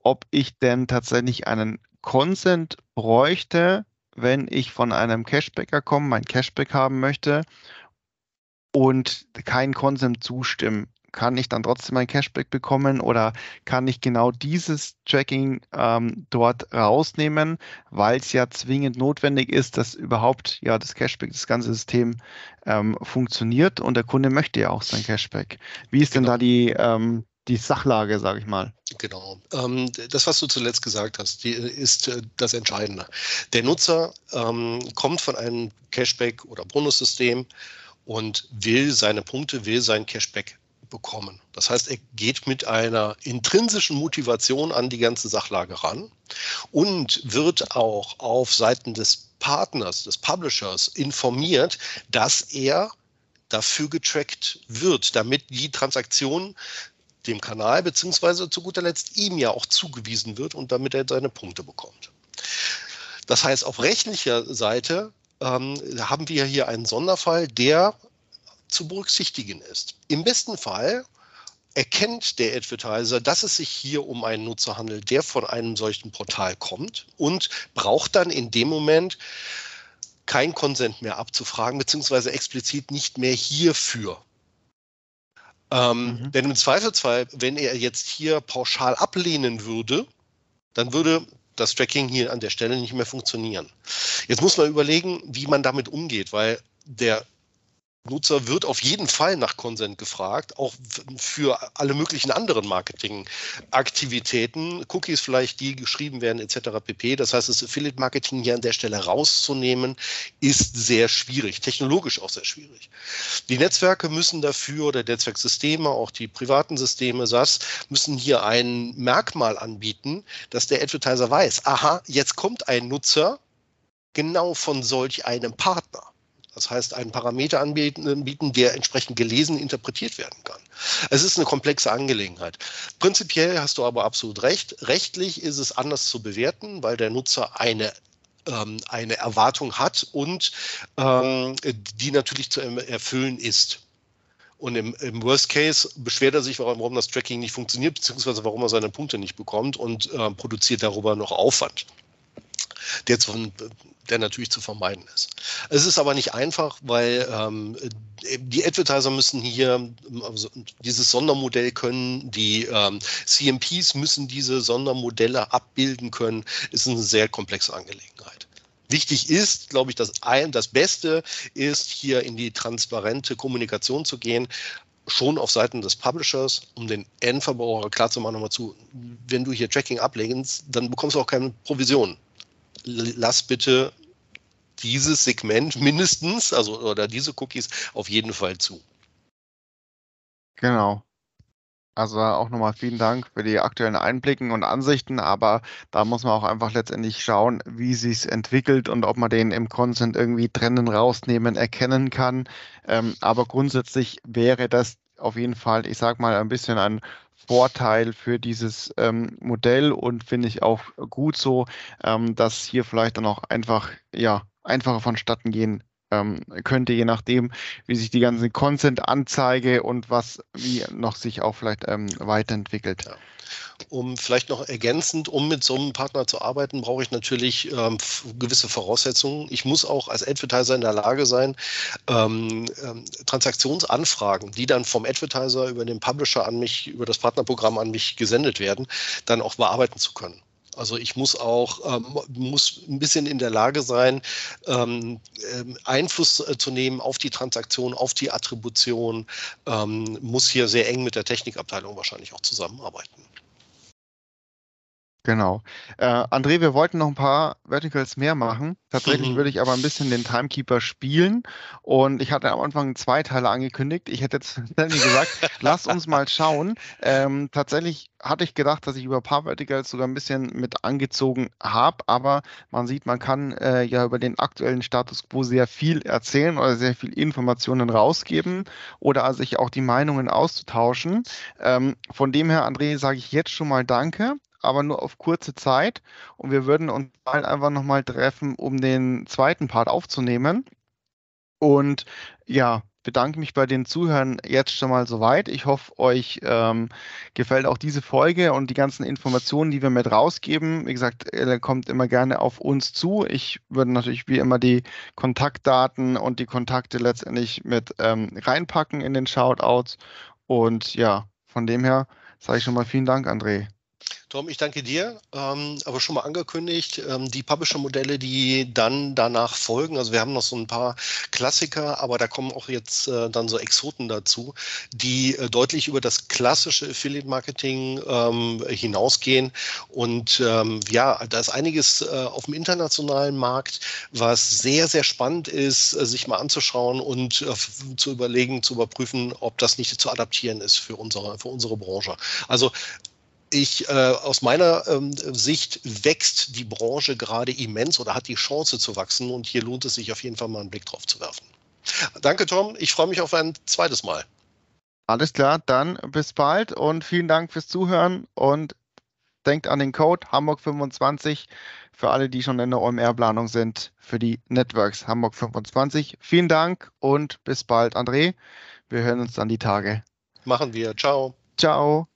ob ich denn tatsächlich einen Consent bräuchte, wenn ich von einem Cashbacker komme, mein Cashback haben möchte und keinen Consent zustimmen kann ich dann trotzdem ein Cashback bekommen oder kann ich genau dieses Tracking ähm, dort rausnehmen, weil es ja zwingend notwendig ist, dass überhaupt ja das Cashback, das ganze System ähm, funktioniert und der Kunde möchte ja auch sein Cashback. Wie ist genau. denn da die, ähm, die Sachlage, sage ich mal? Genau. Ähm, das, was du zuletzt gesagt hast, die, ist äh, das Entscheidende. Der Nutzer ähm, kommt von einem Cashback oder Bonussystem und will seine Punkte, will sein Cashback bekommen. Das heißt, er geht mit einer intrinsischen Motivation an die ganze Sachlage ran und wird auch auf Seiten des Partners, des Publishers informiert, dass er dafür getrackt wird, damit die Transaktion dem Kanal beziehungsweise zu guter Letzt ihm ja auch zugewiesen wird und damit er seine Punkte bekommt. Das heißt, auf rechtlicher Seite ähm, haben wir hier einen Sonderfall, der zu berücksichtigen ist. Im besten Fall erkennt der Advertiser, dass es sich hier um einen Nutzer handelt, der von einem solchen Portal kommt und braucht dann in dem Moment kein Konsent mehr abzufragen, beziehungsweise explizit nicht mehr hierfür. Ähm, mhm. Denn im Zweifelsfall, wenn er jetzt hier pauschal ablehnen würde, dann würde das Tracking hier an der Stelle nicht mehr funktionieren. Jetzt muss man überlegen, wie man damit umgeht, weil der Nutzer wird auf jeden Fall nach Consent gefragt, auch für alle möglichen anderen Marketingaktivitäten, Cookies vielleicht, die geschrieben werden etc. pp. Das heißt, das Affiliate-Marketing hier an der Stelle rauszunehmen, ist sehr schwierig, technologisch auch sehr schwierig. Die Netzwerke müssen dafür oder Netzwerksysteme, auch die privaten Systeme, SAS, müssen hier ein Merkmal anbieten, dass der Advertiser weiß, aha, jetzt kommt ein Nutzer genau von solch einem Partner. Das heißt, einen Parameter anbieten, der entsprechend gelesen, interpretiert werden kann. Es ist eine komplexe Angelegenheit. Prinzipiell hast du aber absolut recht. Rechtlich ist es anders zu bewerten, weil der Nutzer eine ähm, eine Erwartung hat und ähm, die natürlich zu erfüllen ist. Und im, im, Worst Case beschwert er sich, warum, warum, das Tracking nicht funktioniert, beziehungsweise warum er seine Punkte nicht bekommt und äh, produziert darüber noch Aufwand der, zu, der natürlich zu vermeiden ist. Es ist aber nicht einfach, weil ähm, die Advertiser müssen hier also dieses Sondermodell können, die ähm, CMPs müssen diese Sondermodelle abbilden können. Ist eine sehr komplexe Angelegenheit. Wichtig ist, glaube ich, dass ein, das Beste ist, hier in die transparente Kommunikation zu gehen schon auf Seiten des Publishers, um den Endverbraucher klarzumachen, nochmal zu, wenn du hier Tracking ablegst, dann bekommst du auch keine Provision lass bitte dieses Segment mindestens, also oder diese Cookies auf jeden Fall zu. Genau. Also auch nochmal vielen Dank für die aktuellen Einblicken und Ansichten, aber da muss man auch einfach letztendlich schauen, wie sich entwickelt und ob man den im Consent irgendwie trennen, rausnehmen, erkennen kann. Ähm, aber grundsätzlich wäre das auf jeden Fall, ich sag mal, ein bisschen ein Vorteil für dieses ähm, Modell und finde ich auch gut so, ähm, dass hier vielleicht dann auch einfach, ja, einfacher vonstatten gehen ähm, könnte, je nachdem, wie sich die ganze Consent-Anzeige und was wie noch sich auch vielleicht ähm, weiterentwickelt. Ja um vielleicht noch ergänzend, um mit so einem Partner zu arbeiten, brauche ich natürlich ähm, gewisse Voraussetzungen. Ich muss auch als Advertiser in der Lage sein, ähm, ähm, Transaktionsanfragen, die dann vom Advertiser über den Publisher an mich, über das Partnerprogramm an mich gesendet werden, dann auch bearbeiten zu können. Also ich muss auch ähm, muss ein bisschen in der Lage sein, ähm, ähm Einfluss äh, zu nehmen auf die Transaktion, auf die Attribution, ähm, muss hier sehr eng mit der Technikabteilung wahrscheinlich auch zusammenarbeiten. Genau. Äh, André, wir wollten noch ein paar Verticals mehr machen. Tatsächlich mhm. würde ich aber ein bisschen den Timekeeper spielen. Und ich hatte am Anfang zwei Teile angekündigt. Ich hätte jetzt gesagt, lass uns mal schauen. Ähm, tatsächlich hatte ich gedacht, dass ich über ein paar Verticals sogar ein bisschen mit angezogen habe. Aber man sieht, man kann äh, ja über den aktuellen Status quo sehr viel erzählen oder sehr viel Informationen rausgeben oder sich auch die Meinungen auszutauschen. Ähm, von dem her, André, sage ich jetzt schon mal Danke aber nur auf kurze Zeit. Und wir würden uns bald einfach nochmal treffen, um den zweiten Part aufzunehmen. Und ja, bedanke mich bei den Zuhörern jetzt schon mal soweit. Ich hoffe, euch ähm, gefällt auch diese Folge und die ganzen Informationen, die wir mit rausgeben. Wie gesagt, er kommt immer gerne auf uns zu. Ich würde natürlich wie immer die Kontaktdaten und die Kontakte letztendlich mit ähm, reinpacken in den Shoutouts. Und ja, von dem her sage ich schon mal vielen Dank, André. Tom, ich danke dir. Ähm, aber schon mal angekündigt, ähm, die Publisher-Modelle, die dann danach folgen. Also wir haben noch so ein paar Klassiker, aber da kommen auch jetzt äh, dann so Exoten dazu, die äh, deutlich über das klassische Affiliate-Marketing ähm, hinausgehen. Und ähm, ja, da ist einiges äh, auf dem internationalen Markt, was sehr, sehr spannend ist, äh, sich mal anzuschauen und äh, zu überlegen, zu überprüfen, ob das nicht zu adaptieren ist für unsere, für unsere Branche. Also ich, äh, aus meiner ähm, Sicht wächst die Branche gerade immens oder hat die Chance zu wachsen und hier lohnt es sich auf jeden Fall mal einen Blick drauf zu werfen. Danke, Tom. Ich freue mich auf ein zweites Mal. Alles klar, dann bis bald und vielen Dank fürs Zuhören und denkt an den Code Hamburg 25 für alle, die schon in der OMR-Planung sind, für die Networks Hamburg 25. Vielen Dank und bis bald, André. Wir hören uns dann die Tage. Machen wir. Ciao. Ciao.